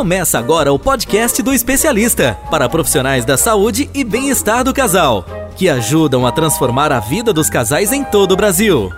Começa agora o podcast do especialista para profissionais da saúde e bem-estar do casal, que ajudam a transformar a vida dos casais em todo o Brasil.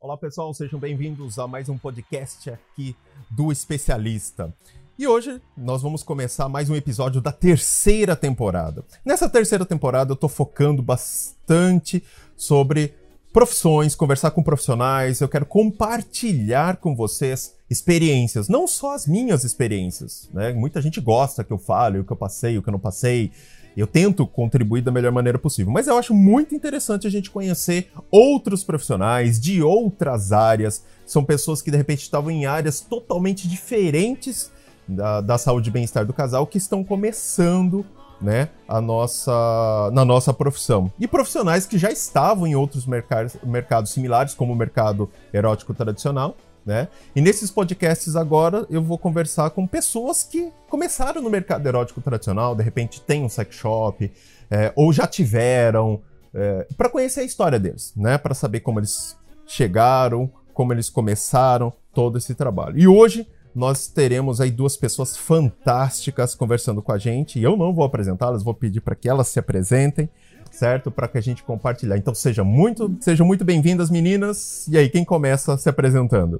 Olá pessoal, sejam bem-vindos a mais um podcast aqui do especialista. E hoje nós vamos começar mais um episódio da terceira temporada. Nessa terceira temporada eu tô focando bastante sobre profissões, conversar com profissionais, eu quero compartilhar com vocês experiências, não só as minhas experiências, né? Muita gente gosta que eu fale o que eu passei, o que eu não passei. Eu tento contribuir da melhor maneira possível, mas eu acho muito interessante a gente conhecer outros profissionais de outras áreas. São pessoas que de repente estavam em áreas totalmente diferentes da, da saúde e bem-estar do casal que estão começando né, a nossa, na nossa profissão. E profissionais que já estavam em outros mercados, mercados similares, como o mercado erótico tradicional, né? E nesses podcasts agora eu vou conversar com pessoas que começaram no mercado erótico tradicional, de repente tem um sex shop, é, ou já tiveram, é, para conhecer a história deles, né? Para saber como eles chegaram, como eles começaram todo esse trabalho. E hoje nós teremos aí duas pessoas fantásticas conversando com a gente. E eu não vou apresentá-las, vou pedir para que elas se apresentem, certo? Para que a gente compartilhar. Então seja muito, sejam muito bem-vindas, meninas. E aí, quem começa se apresentando?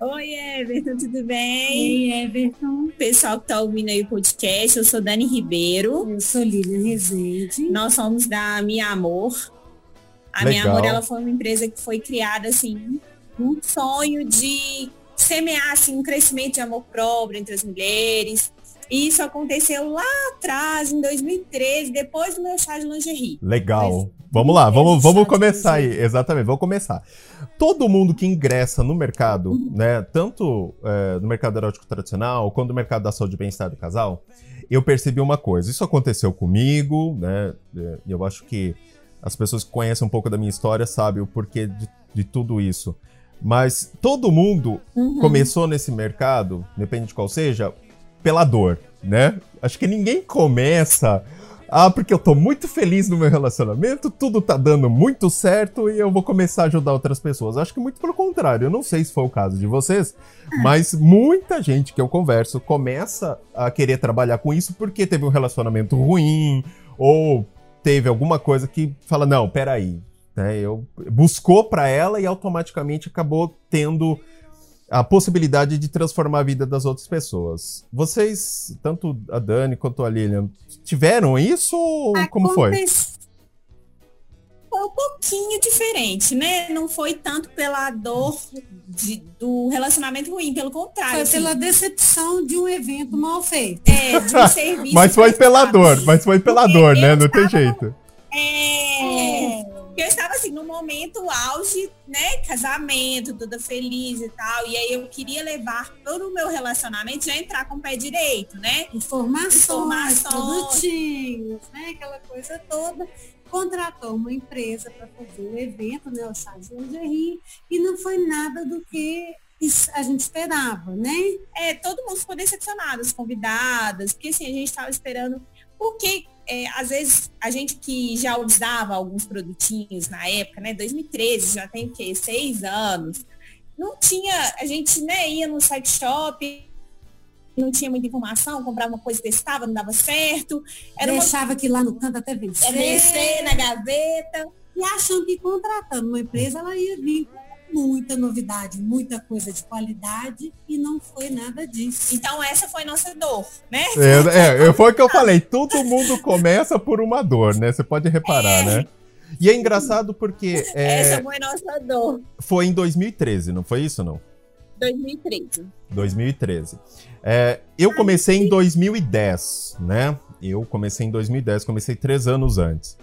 Oi, Everton, tudo bem? Oi, Everton. Pessoal que tá ouvindo aí o podcast, eu sou Dani Ribeiro. Eu sou Lilian Rezende. Nós somos da Minha Amor. A Legal. Minha Amor, ela foi uma empresa que foi criada, assim, um sonho de semear assim, um crescimento de amor próprio entre as mulheres. E isso aconteceu lá atrás, em 2013, depois do meu chá de lingerie. Legal. Vamos lá, vamos, Esse vamos de começar aí. lingerie. Exatamente, vamos começar. Todo mundo que ingressa no mercado, né, tanto é, no mercado erótico tradicional, quanto no mercado da saúde e bem-estar do casal, eu percebi uma coisa. Isso aconteceu comigo, né? é, Eu acho que as pessoas que conhecem um pouco da minha história sabem o porquê de, de tudo isso. Mas todo mundo Uhum. começou nesse mercado, depende de qual seja, pela dor, né? Acho que ninguém começa. Ah, porque eu tô muito feliz no meu relacionamento, tudo tá dando muito certo e eu vou começar a ajudar outras pessoas. Acho que muito pelo contrário. Eu não sei se foi o caso de vocês, mas muita gente que eu converso começa a querer trabalhar com isso porque teve um relacionamento ruim ou teve alguma coisa que fala: não, peraí. Né, eu buscou pra ela e automaticamente acabou tendo a possibilidade de transformar a vida das outras pessoas. Vocês, tanto a Dani quanto a Lilian, tiveram isso ou como foi? Aconte- Foi um pouquinho diferente, né? Não foi tanto pela dor de- do relacionamento ruim, pelo contrário. Foi assim, pela decepção de um evento mal feito. é, de um serviço. Mas foi pela dor, mas foi pela Porque dor, né? Não tem estava- jeito. É. Porque eu estava assim, no momento auge, né? Casamento, toda feliz e tal. E aí eu queria levar todo o meu relacionamento já entrar com o pé direito, né? Informações, Informações. produtinhos, né? Aquela coisa toda. Contratou uma empresa para fazer o evento, né? O chá de lingerie, e não foi nada do que a gente esperava, né? É, todo mundo ficou decepcionado, as convidadas, porque assim, a gente estava esperando. Porque é, às vezes a gente que já usava alguns produtinhos na época, né? 2013, já tem o quê? Seis anos. Não tinha, a gente né, ia no site shop, não tinha muita informação, comprava uma coisa, testava, não dava certo. Era uma Deixava aqui lá no canto até vencer. ABC na gaveta. E achando que contratando uma empresa, ela ia vir muita novidade, muita coisa de qualidade, e não foi nada disso. Então essa foi nossa dor, né? É, é, foi o que eu falei. Todo mundo começa por uma dor, né? Você pode reparar, né? E é engraçado porque é, Essa foi nossa dor. foi em 2013, não foi isso, não? 2013. 2013. É, eu comecei em 2010, né? Eu comecei em 2010, comecei três anos antes.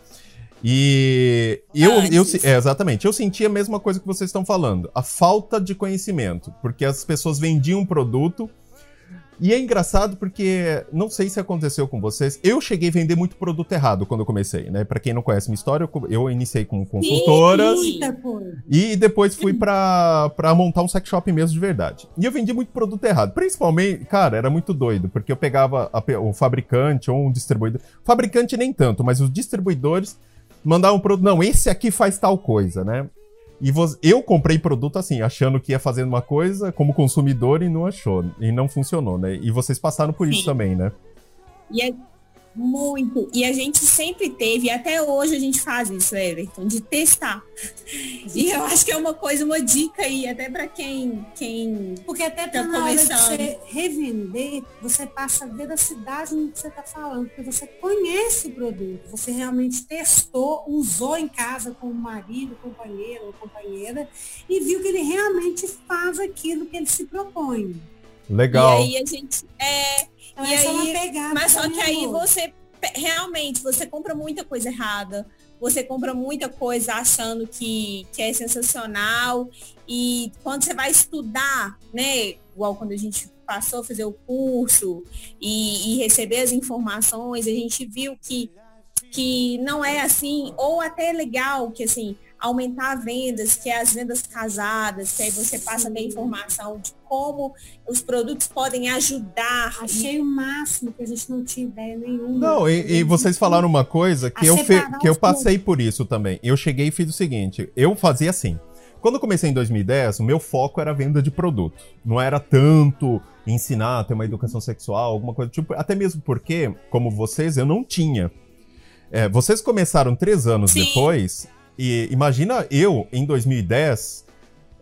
E eu, eu é, exatamente, eu senti a mesma coisa que vocês estão falando, a falta de conhecimento, porque as pessoas vendiam um produto e é engraçado porque não sei se aconteceu com vocês, eu cheguei a vender muito produto errado quando eu comecei, né? Para quem não conhece minha história, eu, eu iniciei como consultoras. E depois fui pra, pra montar um sex shop mesmo de verdade. E eu vendi muito produto errado. Principalmente, cara, era muito doido, porque eu pegava a o fabricante ou um distribuidor. Fabricante nem tanto, mas os distribuidores mandavam um produto. Não, esse aqui faz tal coisa, né? E eu comprei produto assim, achando que ia fazendo uma coisa como consumidor e não achou. E não funcionou, né? E vocês passaram por Sim. isso também, né? E é muito. E a gente sempre teve, e até hoje a gente faz isso, Everton, de testar. E eu acho que é uma coisa, uma dica aí, até para quem, quem. Porque até tá na hora de você revender, você passa a ver a cidade no que você está falando, porque você conhece o produto, você realmente testou, usou em casa com o marido, companheiro ou companheira, e viu que ele realmente faz aquilo que ele se propõe. Legal. E aí a gente. É, então, e aí, pegada, mas só que aí você realmente você compra muita coisa errada. Você compra muita coisa achando que, que é sensacional. E quando você vai estudar, né? Igual quando a gente passou a fazer o curso e, e receber as informações, a gente viu que, que não é assim, ou até é legal que assim, aumentar vendas, que é as vendas casadas, que aí você passa a informação de como os produtos podem ajudar. Achei o máximo que a gente não tinha ideia nenhuma. Não, e, e vocês falaram uma coisa que eu, fe, que eu passei por isso também. Eu cheguei e fiz o seguinte, eu fazia assim. Quando eu comecei em 2010, o meu foco era a venda de produto. Não era tanto ensinar a ter uma educação sexual, alguma coisa tipo. Até mesmo porque, como vocês, eu não tinha. É, vocês começaram três anos Sim. depois e imagina eu, em 2010,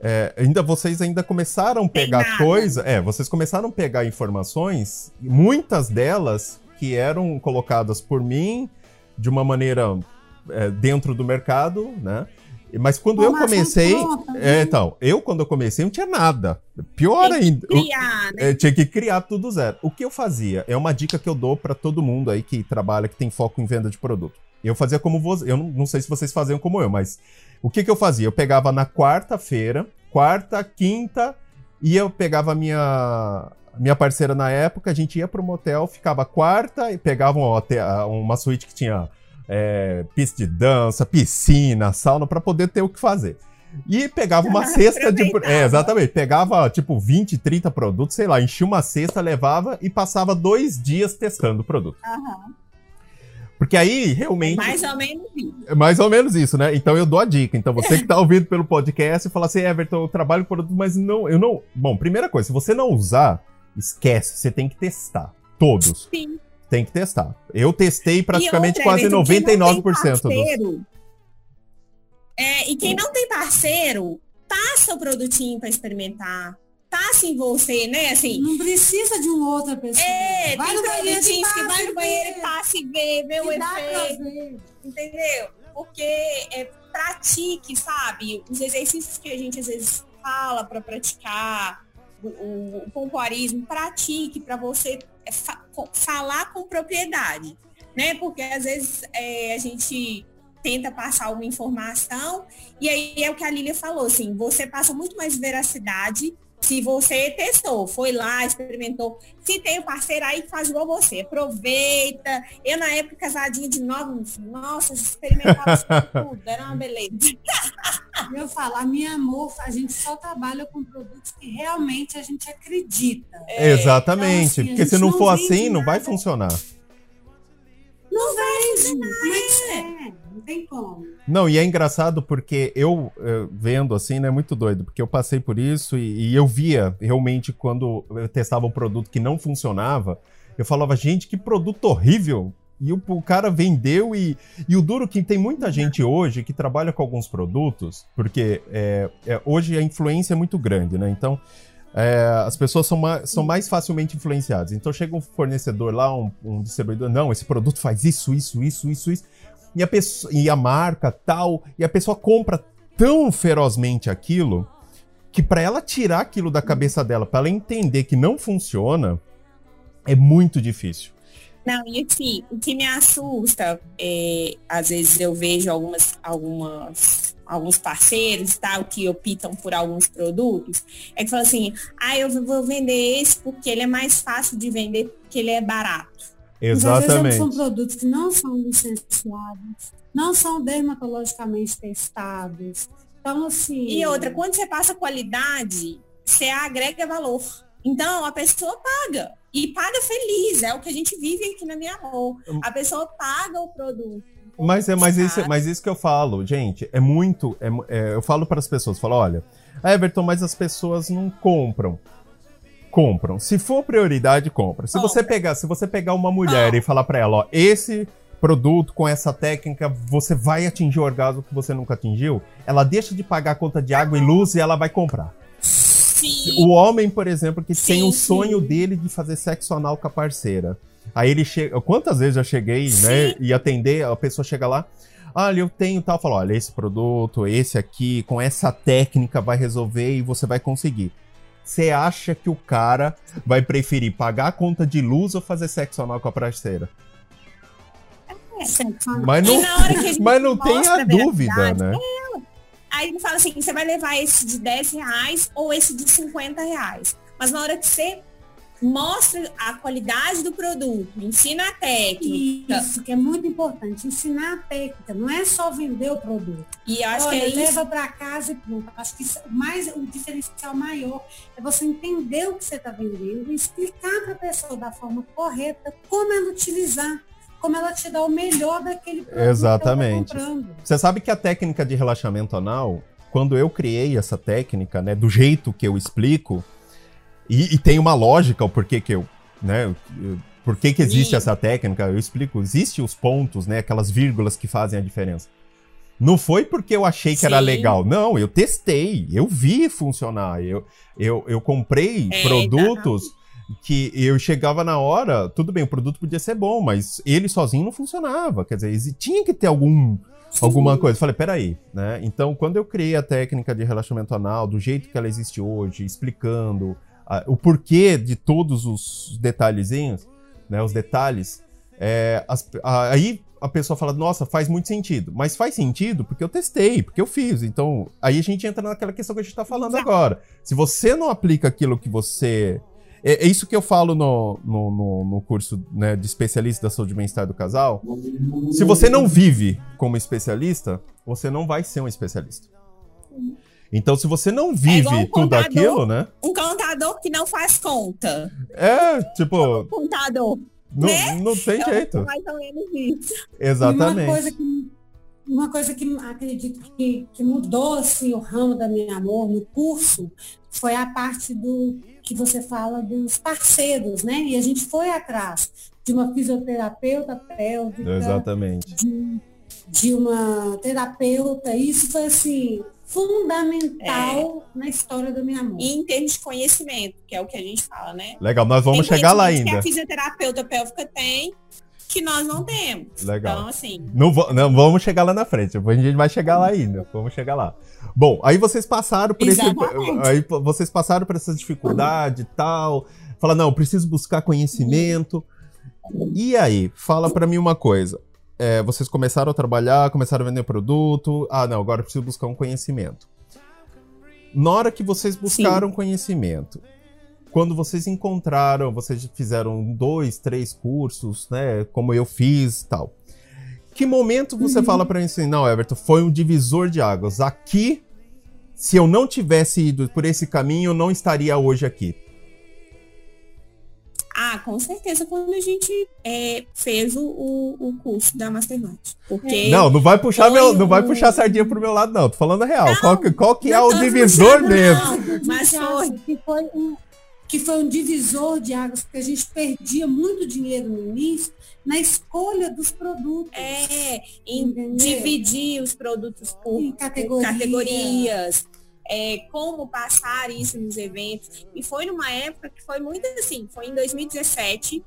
é, ainda vocês ainda começaram a pegar coisa. É, vocês começaram a pegar informações, muitas delas que eram colocadas por mim de uma maneira é, dentro do mercado, né? Mas quando eu comecei. É, né? então, eu quando eu comecei não tinha nada. Pior Tem ainda. Criar, né? É, tinha que criar tudo zero. O que eu fazia? É uma dica que eu dou para todo mundo aí que trabalha, que tem foco em venda de produto. Eu fazia como você. Eu não, não, sei se vocês faziam como eu, mas o que, que eu fazia? Eu pegava na quarta-feira, quarta, quinta, e eu pegava a minha, minha parceira na época, a gente ia pro motel, ficava quarta e pegava um hotel, uma suíte que tinha é, pista de dança, piscina, sauna, para poder ter o que fazer. E pegava uma cesta de. É, exatamente. Pegava, tipo, 20, 30 produtos, sei lá, enchia uma cesta, levava e passava dois dias testando o produto. Uhum. Porque aí, realmente. Mais ou menos isso. É mais ou menos isso, né? Então eu dou a dica. Então você que tá ouvindo pelo podcast e fala assim, Everton, eu trabalho com produto, mas não, eu não. Bom, primeira coisa, se você não usar, esquece, você tem que testar. Todos. Sim. Tem que testar. Eu testei praticamente outra, quase Everton, 99% parceiro, dos. É, e quem não tem parceiro, passa o produtinho para experimentar passa em você, né? Assim. Não precisa de uma outra pessoa. É, vai tem produtinhos que vai no banheiro e passa e vê, vê o efeito. Entendeu? Porque é, pratique, sabe? Os exercícios que a gente às vezes fala para praticar, o, o, o pompoarismo, pratique para você é, fa falar com propriedade, né? Porque às vezes é, a gente tenta passar uma informação e aí é o que a Lília falou, assim, você passa muito mais veracidade se você testou, foi lá, experimentou. Se tem o um parceiro aí, faz igual você. Aproveita. Eu, na época, casadinha de nove, nossa, experimentava tudo, era uma beleza. Eu falo, a minha amor, a gente só trabalha com produtos que realmente a gente acredita. É, Exatamente. Então, assim, porque se não for assim, não vai funcionar. Não vende, é, não tem como. Não, e é engraçado porque eu, eu vendo assim, né, muito doido, porque eu passei por isso e, e, eu via realmente quando eu testava um produto que não funcionava, eu falava, gente, que produto horrível. E o, o cara vendeu e, e o duro que tem muita gente hoje que trabalha com alguns produtos, porque é, é, hoje a influência é muito grande, né? Então, é, as pessoas são mais, são mais facilmente influenciadas. Então chega um fornecedor lá, um, um, distribuidor, não, esse produto faz isso, isso, isso, isso, isso. E a, e a marca tal, e a pessoa compra tão ferozmente aquilo que para ela tirar aquilo da cabeça dela, para ela entender que não funciona, é muito difícil. Não, e assim, o que me assusta, é, às vezes eu vejo algumas, algumas, alguns parceiros tal que optam por alguns produtos, é que falam assim, ah, eu vou vender esse porque ele é mais fácil de vender porque ele é barato. Exatamente. Mas, são produtos que não são licenciados, não são dermatologicamente testados. Então, assim. E outra, quando você passa qualidade, você agrega valor. Então, a pessoa paga. E paga feliz, é o que a gente vive aqui na minha mão. A pessoa paga o produto. Mas é mas isso, mas isso que eu falo, gente, é muito. É, é, eu falo para as pessoas, falo, olha, Everton, mas as pessoas não compram. Compram. Se for prioridade, compra. Se compra. você pegar, se você pegar uma mulher e falar para ela, ó, esse produto com essa técnica, você vai atingir o orgasmo que você nunca atingiu, ela deixa de pagar a conta de água e luz e ela vai comprar. Sim. O homem, por exemplo, que Sim, tem o sim. sonho dele de fazer sexo anal com a parceira. Aí ele chega. Quantas vezes eu cheguei, né? E atender, a pessoa chega lá. Olha, eu tenho tal. Fala, olha, esse produto, esse aqui, com essa técnica vai resolver e você vai conseguir. Você acha que o cara vai preferir pagar a conta de luz ou fazer sexo anal com a parceira? Sexo Mas não, mas não tem a dúvida, né? Aí ele fala assim, você vai levar esse de 10 reais ou esse de 50 reais. Mas na hora que você mostra a qualidade do produto, ensina a técnica. Isso que é muito importante, ensinar a técnica, não é só vender o produto. E acho Olha, que é isso. leva para casa e pronto. Acho que isso- mais o diferencial maior é você entender o que você está vendendo e explicar para a pessoa da forma correta como ela utilizar, como ela te dá o melhor daquele produto Exatamente. que ela tá comprando. Você sabe que a técnica de relaxamento anal, quando eu criei essa técnica, né, do jeito que eu explico, e, e tem uma lógica o porquê que eu, né, por que que existe Sim. essa técnica, eu explico, existe os pontos, né, aquelas vírgulas que fazem a diferença. Não foi porque eu achei que era Sim. legal, não, eu testei, eu vi funcionar, eu, eu, eu comprei É, produtos que eu chegava na hora, tudo bem, o produto podia ser bom, mas ele sozinho não funcionava. Quer dizer, tinha que ter algum, alguma coisa. Falei, peraí, né? Então, quando eu criei a técnica de relaxamento anal, do jeito que ela existe hoje, explicando ah, o porquê de todos os detalhezinhos, né? Os detalhes, é, as- a- aí a pessoa fala, nossa, faz muito sentido. Mas faz sentido porque eu testei, porque eu fiz. Então, aí a gente entra naquela questão que a gente tá falando agora. Se você não aplica aquilo que você é, é isso que eu falo no, no, no, no curso né, de especialista da saúde e bem-estar do casal. Se você não vive como especialista, você não vai ser um especialista. Então, se você não vive igual um tudo contador. aquilo, né? Um contador que não faz conta. É, tipo, Contador. não, Né? não tem É jeito. mais ou menos isso. E Uma Exatamente. coisa que, uma coisa que acredito que, que mudou assim, o ramo da minha amor no curso foi a parte do que você fala dos parceiros, né? E a gente foi atrás de uma fisioterapeuta pélvica, Exatamente. de, de uma terapeuta. Isso foi assim fundamental na história do meu amor. E em termos de conhecimento, que é o que a gente fala, né? Legal, nós vamos Tem chegar lá conhecimento Que ainda. a fisioterapeuta pélvica tem, que nós não temos. Legal. Então, assim, Não, não, vamos chegar lá na frente. Depois a gente vai chegar lá ainda. Vamos chegar lá. Bom, aí vocês passaram por esse. Aí vocês passaram por essa dificuldade e tal. Fala, não, preciso buscar conhecimento. E aí, fala pra mim uma coisa. É, vocês começaram a trabalhar, começaram a vender produto. Ah, não, agora preciso buscar um conhecimento. Na hora que vocês buscaram conhecimento, quando vocês encontraram, vocês fizeram dois, três cursos, né? Como eu fiz tal. Que momento você fala pra mim assim, não, Everton, foi um divisor de águas. Aqui, se eu não tivesse ido por esse caminho, eu não estaria hoje aqui. ah, com certeza quando a gente é, fez o, o, curso da Mastermind. Porque Não, não vai puxar meu, não vai puxar a sardinha pro meu lado, não. Tô falando a real. qual que, qual que é não o divisor mesmo? não. Mas foi. foi um que foi um divisor de águas, porque a gente perdia muito dinheiro no início na escolha dos produtos. É, em Entendeu? dividir os produtos por Em categoria. categorias, é, como passar isso nos eventos. E foi numa época que foi muito assim, foi em 2017.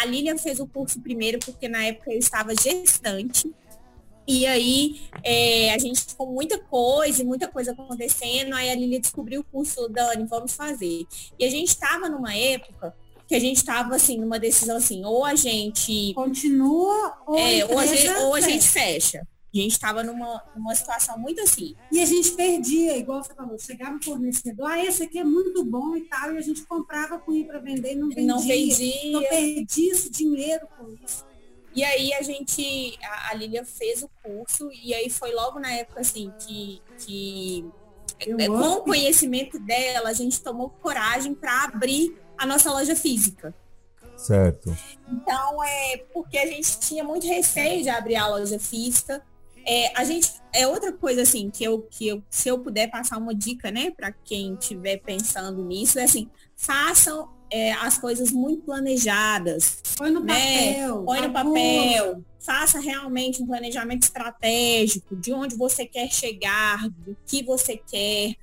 A Lilian fez o curso primeiro, porque na época eu estava gestante. E aí é, a gente ficou muita coisa, e muita coisa acontecendo. Aí a Lilian descobriu o curso, Dani, vamos fazer. E a gente estava numa época que a gente estava assim, numa decisão assim, ou a gente Continua ou, é, ou, a gente, ou a fecha. gente fecha. A gente estava numa, numa situação muito assim. E a gente perdia, igual você falou, chegava o fornecedor, ah, esse aqui é muito bom e tal, e a gente comprava com ir para vender e não vendia. Não vendia. Então perdia esse dinheiro com isso. E aí a gente, a, a Lilia fez o curso, e aí foi logo na época assim que, que Eu é, com o conhecimento dela, a gente tomou coragem para abrir a nossa loja física. Certo. Então, é porque a gente tinha muito receio de abrir a loja física. É, a gente é outra coisa assim que eu que eu, se eu puder passar uma dica, né, para quem estiver pensando nisso, é assim, façam é, as coisas muito planejadas. Põe no né? papel. Põe no papel. Faça realmente um planejamento estratégico de onde você quer chegar, do que você quer.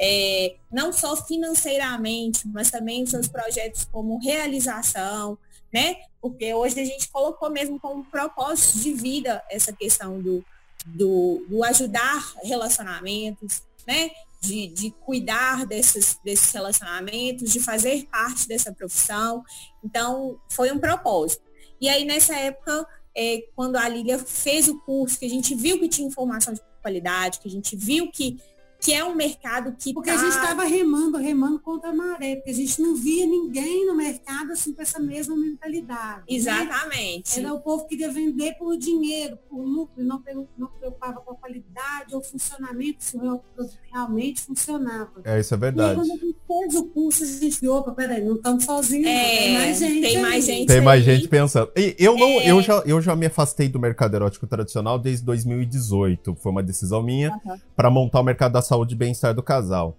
É, não só financeiramente, mas também seus projetos como realização, né? Porque hoje a gente colocou mesmo como propósito de vida essa questão do, do, do ajudar relacionamentos, né? De, de cuidar desses, desses relacionamentos, de fazer parte dessa profissão. Então, foi um propósito. E aí, nessa época, é, quando a Lília fez o curso, que a gente viu que tinha informação de qualidade, que a gente viu que que é um mercado que porque tá... a gente estava remando, remando contra a maré, porque a gente não via ninguém no mercado assim com essa mesma mentalidade. Né? Exatamente. Né? Era o povo que queria vender por dinheiro, por lucro, não, não preocupava com a qualidade ou funcionamento, se o produto realmente funcionava. É, isso é verdade. E quando a gente fez o curso, a gente viu, opa, peraí, não estamos sozinhos, é, tem mais gente. Tem aí. mais gente. Tem mais aí. gente pensando. E eu não, é... eu, já, eu já me afastei do mercado erótico tradicional desde 2018. Foi uma decisão minha uhum. para montar o mercado da saúde e bem-estar do casal.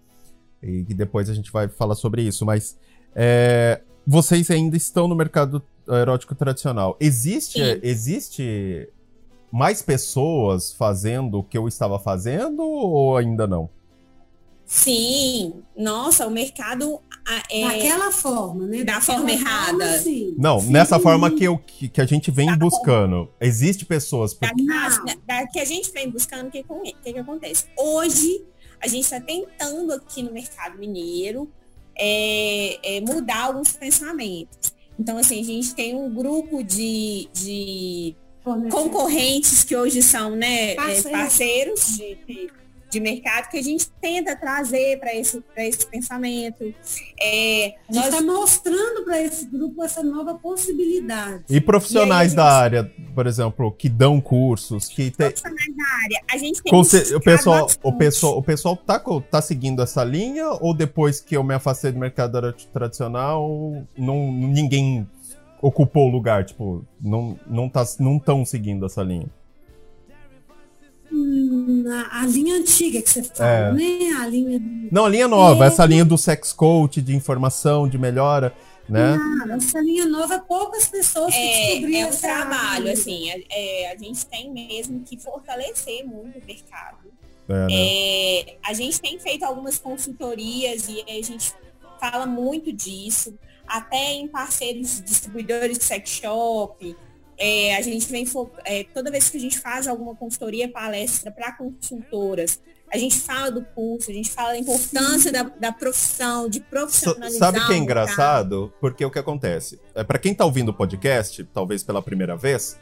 E que depois a gente vai falar sobre isso. Mas é, vocês ainda estão no mercado erótico tradicional. Existe, existe mais pessoas fazendo o que eu estava fazendo ou ainda não? Sim, nossa, o mercado é daquela forma, né? Da daquela forma errada. Forma, sim. Não, sim. nessa forma que, eu, que, que a gente vem da buscando. Forma. Existe pessoas. Da, da, da, que a gente vem buscando, o que, que, que acontece? Hoje, a gente está tentando aqui no mercado mineiro é, é, mudar alguns pensamentos. Então, assim, a gente tem um grupo de, de concorrentes que hoje são né, parceiros, parceiros de, de, de, mercado que a gente tenta trazer para esse, esse pensamento. É, a gente está nós... mostrando para esse grupo essa nova possibilidade. E profissionais e da área, por exemplo, que dão cursos, que tem... Profissionais da área. A gente tem Conce... o pessoal, o pessoal, o pessoal tá, tá seguindo essa linha ou depois que eu me afastei do mercado tradicional, não, ninguém ocupou o lugar, tipo, não não tá não tão seguindo essa linha. A, linha antiga que você fala, é. né? A linha Não, a linha nova, é. essa linha do sex coach, de informação, de melhora, né? Ah, essa linha nova, poucas pessoas é, descobriram É um trabalho, área. assim, é, a gente tem mesmo que fortalecer muito o mercado. É, né? É, a gente tem feito algumas consultorias e a gente fala muito disso até em parceiros distribuidores de sex shop. É, a gente vem é, toda vez que a gente faz alguma consultoria, palestra para consultoras, a gente fala do curso, a gente fala da importância da, da, profissão, de profissionalizar. Sabe que é engraçado? Porque o que acontece? É, para quem está ouvindo o podcast, talvez pela primeira vez,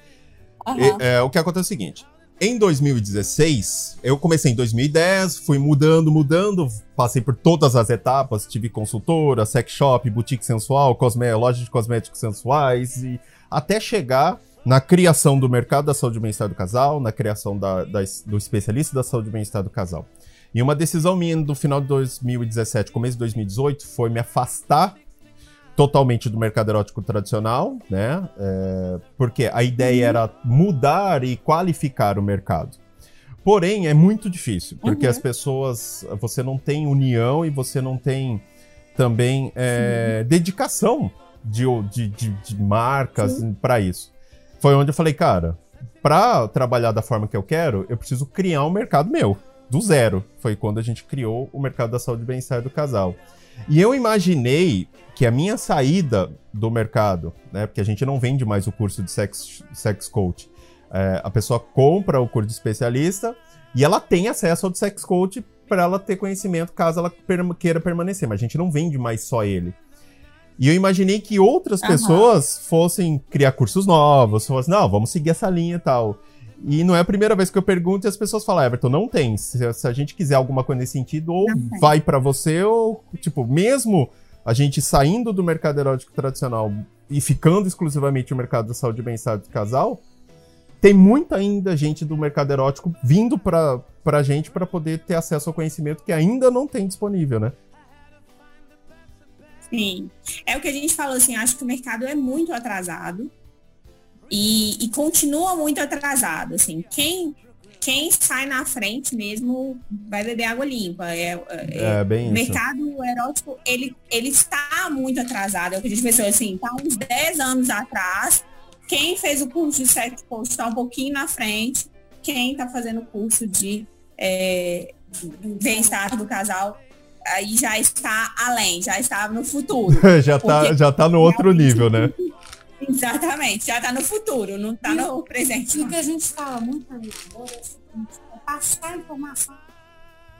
uhum. é, o que acontece é o seguinte: em 2016, eu comecei em 2010, fui mudando, mudando, passei por todas as etapas, tive consultora, sex shop, boutique sensual, cosme loja de cosméticos sensuais, e até chegar na criação do mercado da saúde e bem-estar do casal, na criação da, da, do especialista da saúde e bem-estar do casal. E uma decisão minha do final de 2017, começo de 2018, foi me afastar totalmente do mercado erótico tradicional, né? É, porque a ideia era mudar e qualificar o mercado. Porém, é muito difícil, porque uhum. as pessoas. Você não tem união e você não tem também é, dedicação de, de, de, de marcas para isso. Foi onde eu falei, cara, para trabalhar da forma que eu quero, eu preciso criar um mercado meu, do zero. Foi quando a gente criou o mercado da saúde e bem-estar do casal. E eu imaginei que a minha saída do mercado, né, porque a gente não vende mais o curso de sex, sex coach, é, a pessoa compra o curso de especialista e ela tem acesso ao sex coach para ela ter conhecimento caso ela per queira permanecer, mas a gente não vende mais só ele. E eu imaginei que outras uhum. pessoas fossem criar cursos novos, fossem, não, vamos seguir essa linha e tal. E não é a primeira vez que eu pergunto e as pessoas falam, Everton, não tem. Se, se a gente quiser alguma coisa nesse sentido, ou vai para você, ou, tipo, mesmo a gente saindo do mercado erótico tradicional e ficando exclusivamente no mercado da saúde e bem-estar do casal, tem muita ainda gente do mercado erótico vindo pra, pra gente para poder ter acesso ao conhecimento que ainda não tem disponível, né? Sim. É o que a gente falou, assim, acho que o mercado é muito atrasado e, e continua muito atrasado, assim. Quem quem sai na frente mesmo vai beber água limpa. É, é, é bem o mercado erótico, ele, ele está muito atrasado. É o que a gente pensou assim, tá uns 10 anos atrás. Quem fez o curso de sex coach está um pouquinho na frente. Quem está fazendo o curso de é, bem-estar do casal aí já está além, já está no futuro. já está já tá no outro nível, né? Exatamente, já está no futuro, não está no presente. E o que a gente fala muito agora é passar informação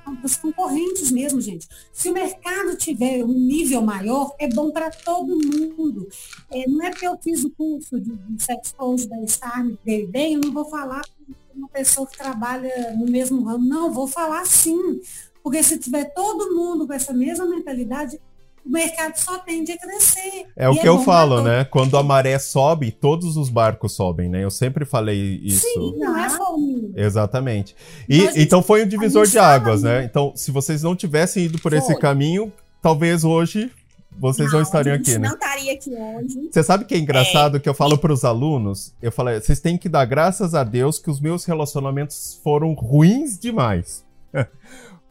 para os concorrentes mesmo, gente. Se o mercado tiver um nível maior, é bom para todo mundo. É, não é porque eu fiz o curso de, de sex coach da Star, me dei bem, eu não vou falar com uma pessoa que trabalha no mesmo ramo. Não, vou falar sim. Porque se tiver todo mundo com essa mesma mentalidade, o mercado só tende a crescer. É o que é eu falo, né? Quando a maré sobe, todos os barcos sobem, né? Eu sempre falei isso. Sim, não é o Exatamente. E gente, então foi um divisor de águas, né? Então, se vocês não tivessem ido por foi. esse caminho, talvez hoje vocês não, não estariam aqui, né? Não estaria aqui hoje. Você sabe que é engraçado é. que eu falo para os alunos? Eu falei, vocês têm que dar graças a Deus que os meus relacionamentos foram ruins demais.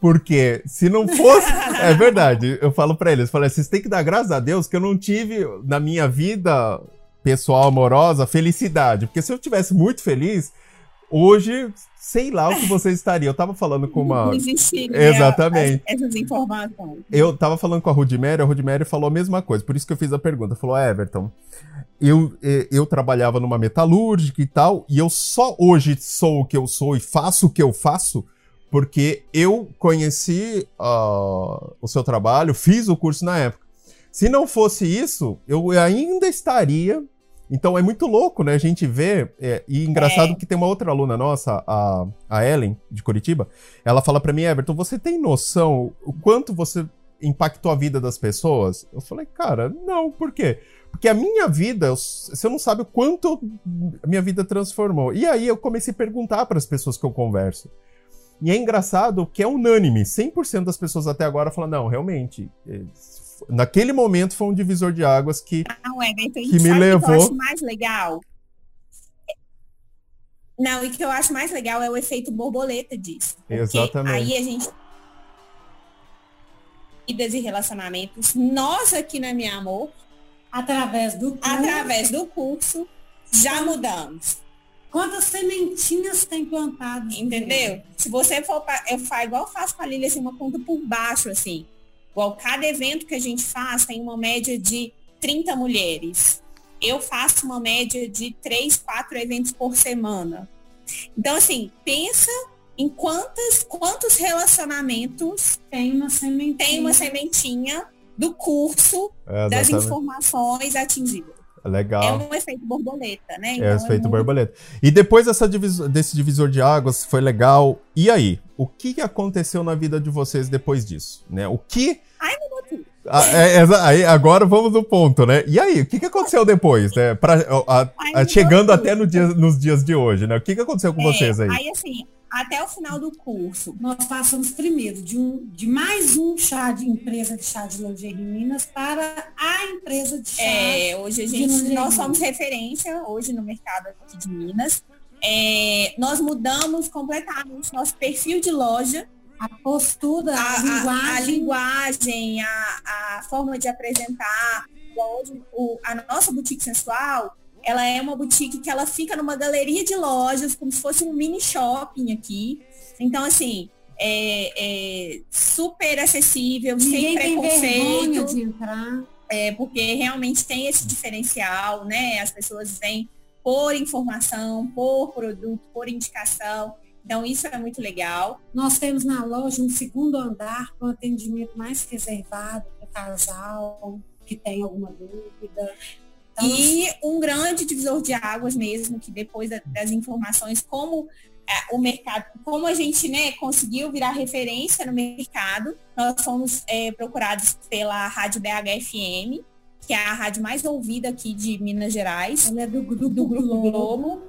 Porque se não fosse. é verdade, eu falo para eles, falei, vocês têm que dar graças a Deus que eu não tive na minha vida pessoal, amorosa, felicidade. Porque se eu tivesse muito feliz, hoje, sei lá o que vocês estariam. Eu tava falando com uma. Não existiria Exatamente. essas informações. Eu tava falando com a Rudimere, a Rudimere falou a mesma coisa, por isso que eu fiz a pergunta. Falou, Everton, eu, eu trabalhava numa metalúrgica e tal, e eu só hoje sou o que eu sou e faço o que eu faço porque eu conheci uh, o seu trabalho, fiz o curso na época. Se não fosse isso, eu ainda estaria. Então é muito louco, né? A gente vê. É, e engraçado é. que tem uma outra aluna nossa, a, a Ellen, de Curitiba. Ela fala para mim, Everton, você tem noção o quanto você impactou a vida das pessoas? Eu falei, cara, não, por quê? Porque a minha vida, você não sabe o quanto a minha vida transformou. E aí eu comecei a perguntar para as pessoas que eu converso. E é engraçado que é unânime. 100% das pessoas até agora falam, não, realmente, é, naquele momento foi um divisor de águas que, não, é, que me levou... Que eu acho mais legal? Não, e o que eu acho mais legal é o efeito borboleta disso. Exatamente. Aí a gente vidas e relacionamentos, nós aqui na Minha Amor, através do curso, através do curso já mudamos. Quantas sementinhas tem plantado? Entendeu? Se você for, eu faço igual eu faço com a Lília, assim, uma conta por baixo, assim. Igual cada evento que a gente faz tem uma média de 30 mulheres. Eu faço uma média de 3, 4 eventos por semana. Então, assim, pensa em quantas, quantos relacionamentos tem uma sementinha, tem uma sementinha do curso é, das informações atingidas. Legal. É um efeito borboleta, né? Então é o efeito é muito... borboleta. E depois dessa divisor, desse divisor de águas, foi legal. E aí? O que aconteceu na vida de vocês depois disso? Né? O que. É, é, aí, agora vamos no ponto, né? E aí, o que, que aconteceu depois, né? Pra, a, a, chegando até no dia, nos dias de hoje, né? O que, que aconteceu com é, vocês aí? Aí, assim, até o final do curso. Nós passamos primeiro de, um, de mais um chá de empresa de chá de lingerie Minas para a empresa de chá. É, hoje a gente, nós somos referência hoje no mercado aqui de Minas. É, nós mudamos completamente nosso perfil de loja. A postura, a, a linguagem. A, a, linguagem, a, forma de apresentar. Hoje, o, a nossa boutique sensual, ela é uma boutique que ela fica numa galeria de lojas, como se fosse um mini shopping aqui. Então, assim, é, é super acessível, Ninguém sem preconceito. de entrar. É, porque realmente tem esse diferencial, né? As pessoas vêm por informação, por produto, por indicação. Então, isso é muito legal. Nós temos na loja um segundo andar com atendimento mais reservado para o casal que tem alguma dúvida. E um grande divisor de águas mesmo, que depois das informações, como é, o mercado, como a gente né, conseguiu virar referência no mercado, nós fomos é, procurados pela Rádio BHFM, que é a rádio mais ouvida aqui de Minas Gerais. Ela é do Grupo, do grupo Globo. Globo.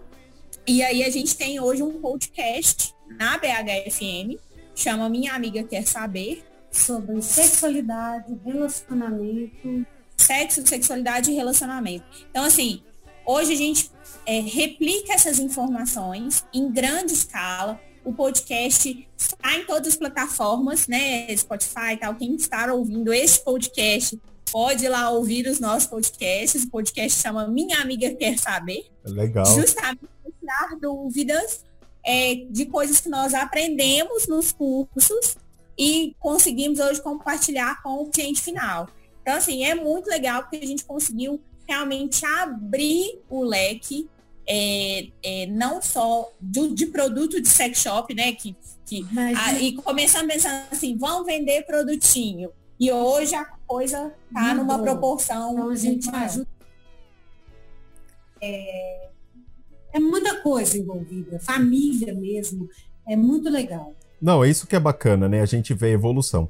E aí a gente tem hoje um podcast na BHFM, chama Minha Amiga Quer Saber. sobre sexualidade, relacionamento. Sexo, sexualidade e relacionamento. Então, assim, hoje a gente é, replica essas informações em grande escala. O podcast está em todas as plataformas, né? Spotify e tal. Quem está ouvindo esse podcast pode ir lá ouvir os nossos podcasts. O podcast chama Minha Amiga Quer Saber. Legal. Justamente para tirar dúvidas é, de coisas que nós aprendemos nos cursos e conseguimos hoje compartilhar com o cliente final. Então, assim, é muito legal porque a gente conseguiu realmente abrir o leque, é, é, não só do, de produto de sex shop, né? Que, que, a, e começando pensando assim, vão vender produtinho. E hoje a coisa tá numa proporção. Então a gente ajuda. É, é muita coisa envolvida, família mesmo. É muito legal. Não, é isso que é bacana, né? A gente vê a evolução.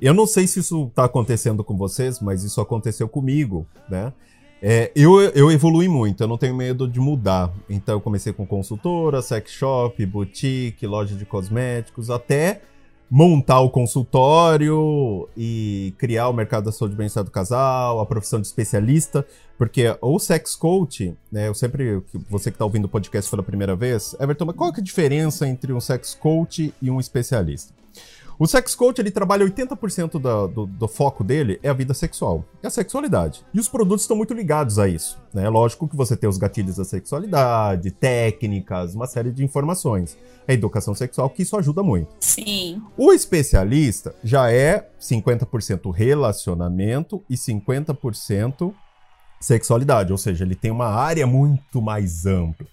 Eu não sei se isso está acontecendo com vocês, mas isso aconteceu comigo, né? É, eu, eu evolui muito, eu não tenho medo de mudar. Então eu comecei com consultora, sex shop, boutique, loja de cosméticos, até montar o consultório e criar o mercado da saúde e bem-estar do casal, a profissão de especialista, porque o sex coach, né, eu sempre, você que está ouvindo o podcast pela primeira vez, Everton, mas qual é a diferença entre um sex coach e um especialista? O sex coach, ele trabalha 80% do, do, do, foco dele é a vida sexual, é a sexualidade. E os produtos estão muito ligados a isso, né? Lógico que você tem os gatilhos da sexualidade, técnicas, uma série de informações. A educação sexual, que isso ajuda muito. Sim. O especialista já é 50% relacionamento e 50% sexualidade, ou seja, ele tem uma área muito mais ampla.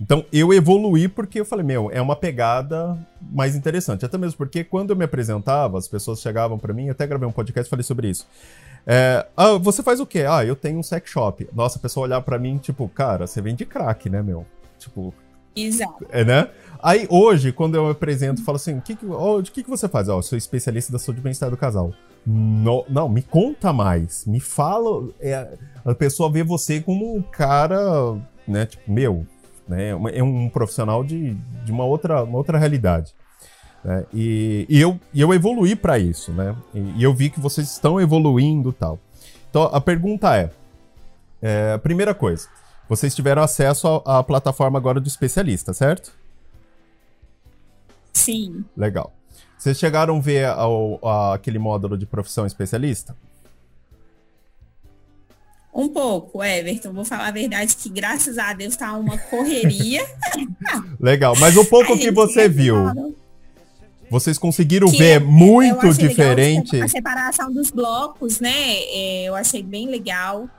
Então eu evoluí porque eu falei, meu, é uma pegada mais interessante. Até mesmo porque quando eu me apresentava, as pessoas chegavam para mim, até gravei um podcast e falei sobre isso. É, ah, você faz o quê? Ah, eu tenho um sex shop. Nossa, a pessoa olhar para mim, tipo, cara, você vende crack, né, meu? Tipo. Exato. É, né? Aí hoje, quando eu me apresento, falo assim: o que, que, oh, de que, que você faz? Ó, oh, eu sou especialista da saúde e bem-estar do casal. No, não, me conta mais. Me fala. É, a pessoa vê você como um cara, né? Tipo, meu, né? É um profissional de, de uma, outra, uma outra realidade. Né? E, e, eu, e eu evoluí para isso, né? E, e, eu vi que vocês estão evoluindo tal. Então a pergunta é, é primeira coisa, vocês tiveram acesso à, à plataforma agora do especialista, certo? Sim. Legal. Vocês chegaram a ver ao, a, aquele módulo de profissão especialista? Um pouco, Everton. Vou falar a verdade que, graças a Deus, tá uma correria. Legal, mas o pouco que você viu, vocês conseguiram que ver muito diferente. a separação dos blocos, né? É, eu achei bem legal.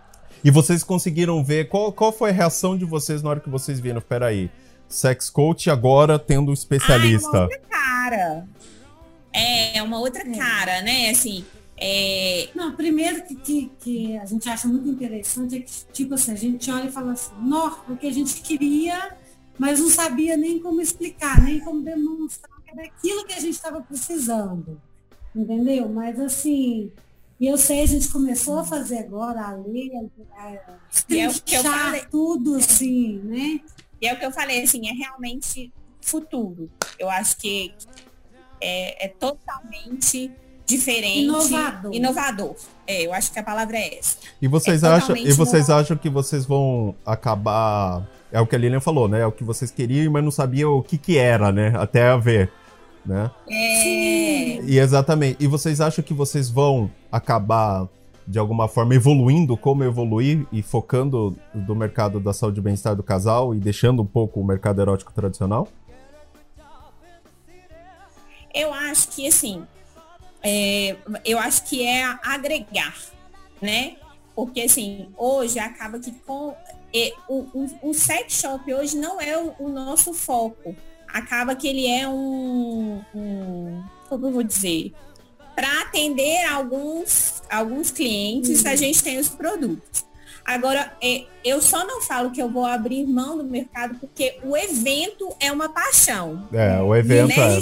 E vocês conseguiram ver qual, qual foi a reação de vocês na hora que vocês viram? Peraí, sex coach agora tendo especialista. Ah, é uma outra cara. É, uma outra cara, né? Assim, é... Não, primeiro que, que, que, a gente acha muito interessante é que, tipo assim, a gente olha e fala assim, nó, porque a gente queria, mas não sabia nem como explicar, nem como demonstrar que era aquilo que a gente estava precisando. Entendeu? Mas assim, e eu sei, a gente começou a fazer agora a ler, a, a é tudo assim, né? E é o que eu falei, assim, é realmente futuro. Eu acho que é, é totalmente diferente, inovador. inovador. É, eu acho que a palavra é essa. E vocês, é acham, e vocês acham que vocês vão acabar. É o que a Lilian falou, né? É o que vocês queriam, mas não sabiam o que, que era, né? Até a ver. Né? É. E exatamente. E vocês acham que vocês vão acabar de alguma forma evoluindo como evoluir e focando do mercado da saúde e bem-estar do casal e deixando um pouco o mercado erótico tradicional? Eu acho que assim, é, eu acho que é agregar, né? Porque assim, hoje acaba que com é, o, o, o, sex shop hoje não é o, o, nosso foco. Acaba que ele é um, um como eu vou dizer, para atender alguns, alguns clientes, uhum. a gente tem os produtos. Agora, é, eu só não falo que eu vou abrir mão do mercado porque o evento é uma paixão. É, o evento né? é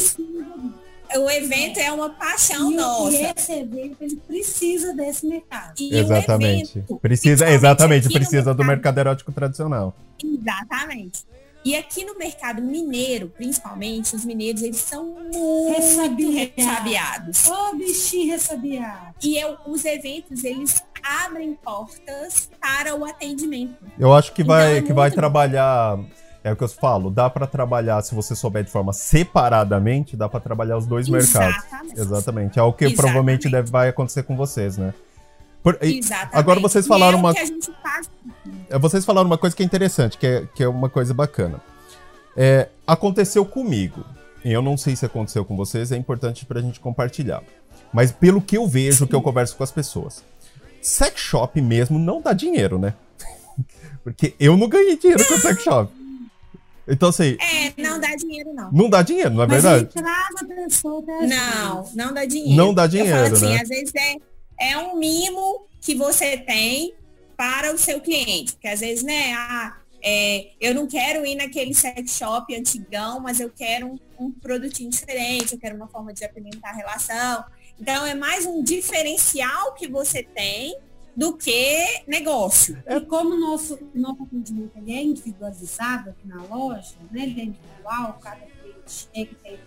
o evento é uma paixão e, nossa. E esse evento ele precisa desse mercado. E exatamente. Evento, precisa, exatamente, precisa do mercado erótico tradicional. Exatamente. E aqui no mercado mineiro, principalmente, os mineiros, eles são muito Ressabiados. ressabiados. Ô, bichinho ressabiado. E eu, os eventos, eles abrem portas para o atendimento. Eu acho que Então, vai, é que vai muito- trabalhar. É o que eu falo, dá pra trabalhar, se você souber de forma separadamente, dá pra trabalhar os dois mercados. Exatamente. Exatamente. É o que Exatamente. provavelmente deve, vai acontecer com vocês, né? Por- e- Exatamente. agora vocês falaram é uma- faz É, Vocês falaram uma coisa que é interessante, que é, que é uma coisa bacana. É, aconteceu comigo. E eu não sei se aconteceu com vocês, é importante pra gente compartilhar. Mas pelo que eu vejo, que eu converso com as pessoas. Sex shop mesmo não dá dinheiro, né? Porque eu não ganhei dinheiro com sex shop. Então, assim, É, não dá dinheiro, não. não dá dinheiro, não é Mas verdade? pessoa Não, não dá dinheiro. Não dá Eu dinheiro, falo assim, né? às vezes é, é um mimo que você tem para o seu cliente. Porque às vezes, né, ah, é, eu não quero ir naquele sex shop antigão, mas eu quero um, um produtinho diferente, eu quero uma forma de apimentar a relação. Então é mais um diferencial que você tem do que negócio. E como o nosso, nosso atendimento ele é individualizado aqui na loja, né? Ele é individual, cada cliente chega e tem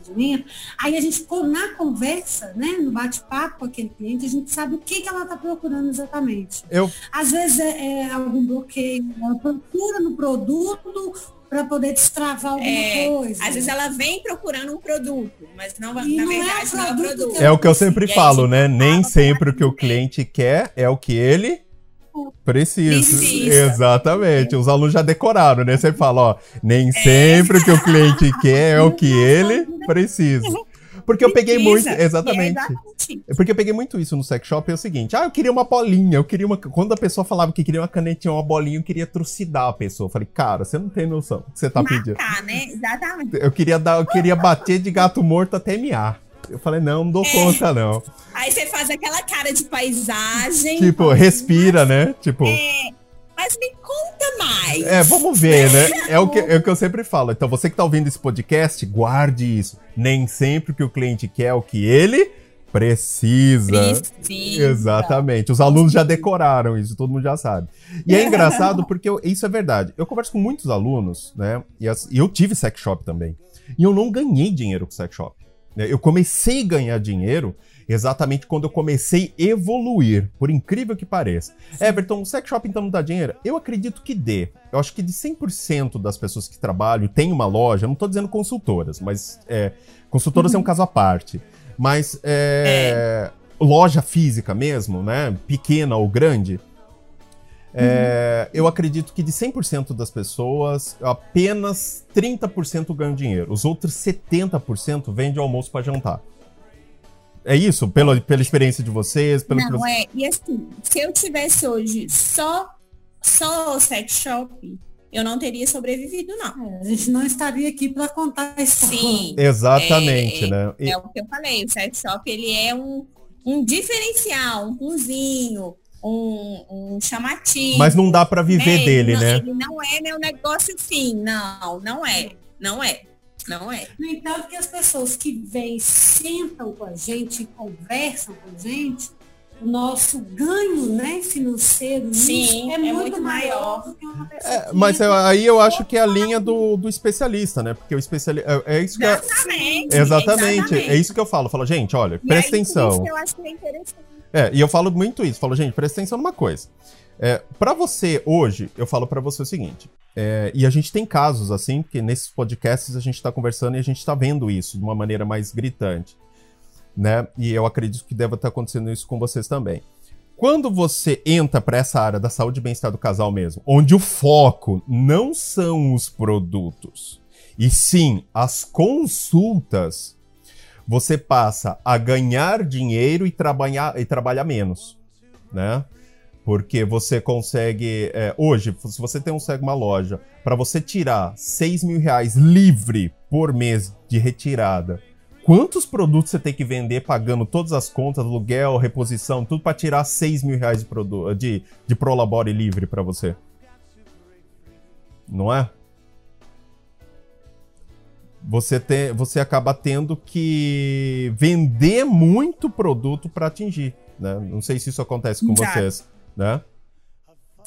atendimento. Aí a gente, na conversa, né? No bate-papo com aquele cliente, a gente sabe o que, que ela está procurando exatamente. Eu, Às vezes é, é algum bloqueio, ela procura no produto para poder destravar alguma É, coisa. Às vezes ela vem procurando um produto, mas não, E na não é verdade não é o produto é o que eu sempre falo, né? Nem sempre o que o cliente quer é o que ele precisa. Precisa. Exatamente. Os alunos já decoraram, né? Você fala, ó, nem sempre o que o cliente quer é o que ele precisa. Porque eu peguei muito, exatamente. É exatamente. É Porque eu peguei muito isso no sex shop, é o seguinte, ah, eu queria uma bolinha, eu queria uma... Quando a pessoa falava que queria uma canetinha, uma bolinha, eu queria trucidar a pessoa. Eu falei, cara, você não tem noção do que você tá pedindo. Matar, né? Exatamente. Eu queria dar, eu queria bater de gato morto até miar. Eu falei, não, não dou conta, não. Aí você faz aquela cara de paisagem. Tipo, respira, né? Tipo, Mas me conta mais. é, vamos ver, né? É o, que, é o que eu sempre falo. Então, você que tá ouvindo esse podcast, guarde isso. Nem sempre que o cliente quer é o que ele precisa. Precisa. Exatamente. Os alunos já decoraram isso, todo mundo já sabe. E é engraçado porque eu- isso é verdade. Eu converso com muitos alunos, né? E, as- e eu tive sex shop também. E eu não ganhei dinheiro com sex shop. né? Eu comecei a ganhar dinheiro exatamente quando eu comecei a evoluir, por incrível que pareça. Everton, o sex shop então não dá dinheiro? Eu acredito que dê. Eu acho que de 100% das pessoas que trabalham, tem uma loja, não tô dizendo consultoras, mas é, consultoras é um caso à parte. Mas é, loja física mesmo, né? Pequena ou grande. é, Eu acredito que de 100% das pessoas, apenas 30% ganham dinheiro. Os outros 70% vende almoço para jantar. É isso? Pela, pela experiência de vocês? Pelo que Não, você- é. E assim, se eu tivesse hoje só, só o sex shop, eu não teria sobrevivido, não. É, a gente não estaria aqui para contar história. Sim. Exatamente, né? E- É o que eu falei, o sex shop ele é um, um diferencial, um punzinho, um, um chamativo. Mas não dá para viver né? dele, Ele não- né? Ele não é meu negócio fim, não, não é, não é, não é. No entanto, que as pessoas que vêm, sentam com a gente, e conversam com a gente, o nosso ganho né, financeiro Sim, é, é muito, muito maior maior. do que uma pessoa É, que mas eu- aí eu acho que é a linha do, do especialista, né? Porque o especialista. É, é isso que é- Exatamente. Exatamente, é isso que eu falo. Falo, gente, olha, E presta aí, atenção. Isso que eu acho que é interessante. É, e eu falo muito isso. Falo, gente, presta atenção numa coisa. É, para você hoje, eu falo pra você o seguinte. É, e a gente tem casos assim, porque nesses podcasts a gente tá conversando e a gente tá vendo isso de uma maneira mais gritante, né? E eu acredito que deva estar acontecendo isso com vocês também. Quando você entra para essa área da saúde e bem-estar do casal mesmo, onde o foco não são os produtos, e sim as consultas, você passa a ganhar dinheiro e trabalhar, e trabalhar menos, né? Porque você consegue. é, hoje, se você tem um segue uma loja, para você tirar 6 mil reais livre por mês de retirada, quantos produtos você tem que vender pagando todas as contas, aluguel, reposição, tudo para tirar 6 mil reais de, produ- de, de Prolabore livre para você? Não é? Você, tem, você acaba tendo que vender muito produto para atingir. Né? Não sei se isso acontece com vocês. Né?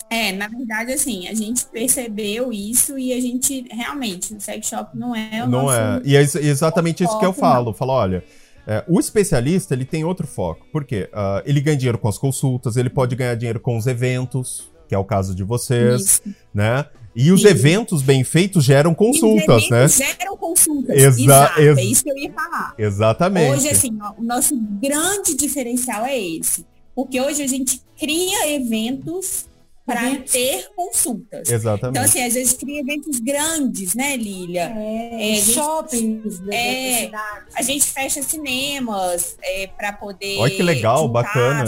É, na verdade, assim, a gente percebeu isso e a gente realmente, o sex shop não é o Não nosso... é. E é exatamente isso que eu foco, falo. Falo, olha, é, o especialista ele tem outro foco. Por quê? Uh, ele ganha dinheiro com as consultas, ele pode ganhar dinheiro com os eventos, que é o caso de vocês, isso. né? E os Sim. eventos bem feitos geram consultas, e os né? Geram consultas. Exa Exato, ex é isso que eu ia falar. Exatamente. Hoje, assim, ó, o nosso grande diferencial é esse. Porque hoje a gente cria eventos para ter consultas. Exatamente. Então, assim, às vezes cria eventos grandes, né, Lilia? É, é shoppings. É, a gente fecha cinemas é, para poder. Olha que legal, bacana.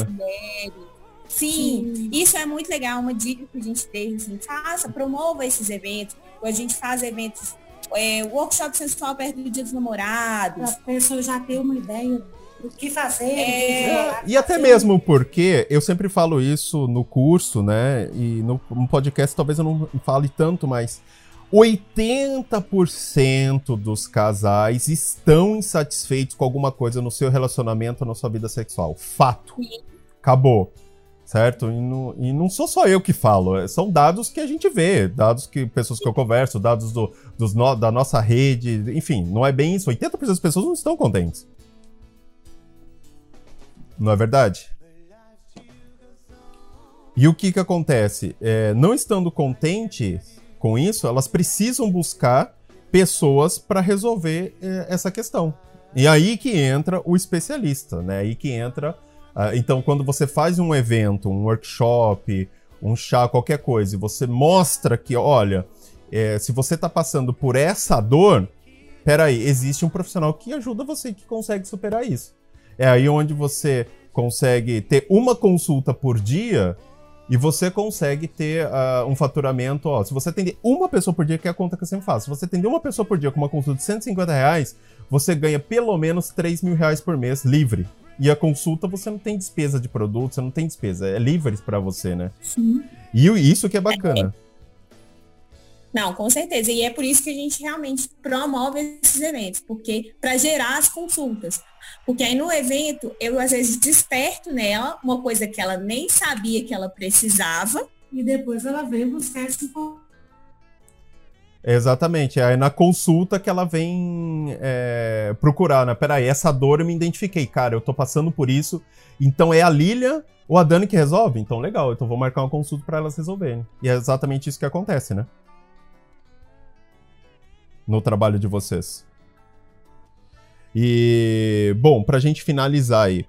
Sim, Sim, isso é muito legal. Uma dica que a gente deixa, assim, faça, promova esses eventos. A gente faz eventos, é, workshop sensual perto do Dia dos Namorados. Para a pessoa já ter uma ideia o que fazer. É... E até mesmo porque eu sempre falo isso no curso, né? E no, no podcast talvez eu não fale tanto, mas 80% dos casais estão insatisfeitos com alguma coisa no seu relacionamento na sua vida sexual. Fato. Sim. Acabou. Certo? E não, e não sou só eu que falo, é, são dados que a gente vê, dados que pessoas que eu converso, dados do, dos no, da nossa rede, enfim, não é bem isso. 80% das pessoas não estão contentes. Não é verdade? E o que que acontece? É, não estando contente com isso, elas precisam buscar pessoas para resolver é, essa questão. E aí que entra o especialista, né? Aí que entra. Uh, então, quando você faz um evento, um workshop, um chá, qualquer coisa, e você mostra que, olha, é, se você está passando por essa dor, peraí, existe um profissional que ajuda você que consegue superar isso. É aí onde você consegue ter uma consulta por dia e você consegue ter uh, um faturamento, ó, se você atender uma pessoa por dia, que é a conta que eu sempre faço, se você atender uma pessoa por dia com uma consulta de 150 reais, você ganha pelo menos 3 mil reais por mês livre. E a consulta você não tem despesa de produto, você não tem despesa, é livre para você, né? Sim. E isso que é bacana. É. Não, com certeza. E é por isso que a gente realmente promove esses eventos, porque para gerar as consultas. Porque aí no evento eu às vezes desperto nela uma coisa que ela nem sabia que ela precisava. E depois ela vem buscar esse Exatamente, é na consulta que ela vem é, procurar, né? Peraí, essa dor eu me identifiquei, cara, eu tô passando por isso, então é a Lilia ou a Dani que resolve? Então legal, então vou marcar uma consulta para elas resolverem. E é exatamente isso que acontece, né? No trabalho de vocês. E, bom, para a gente finalizar aí,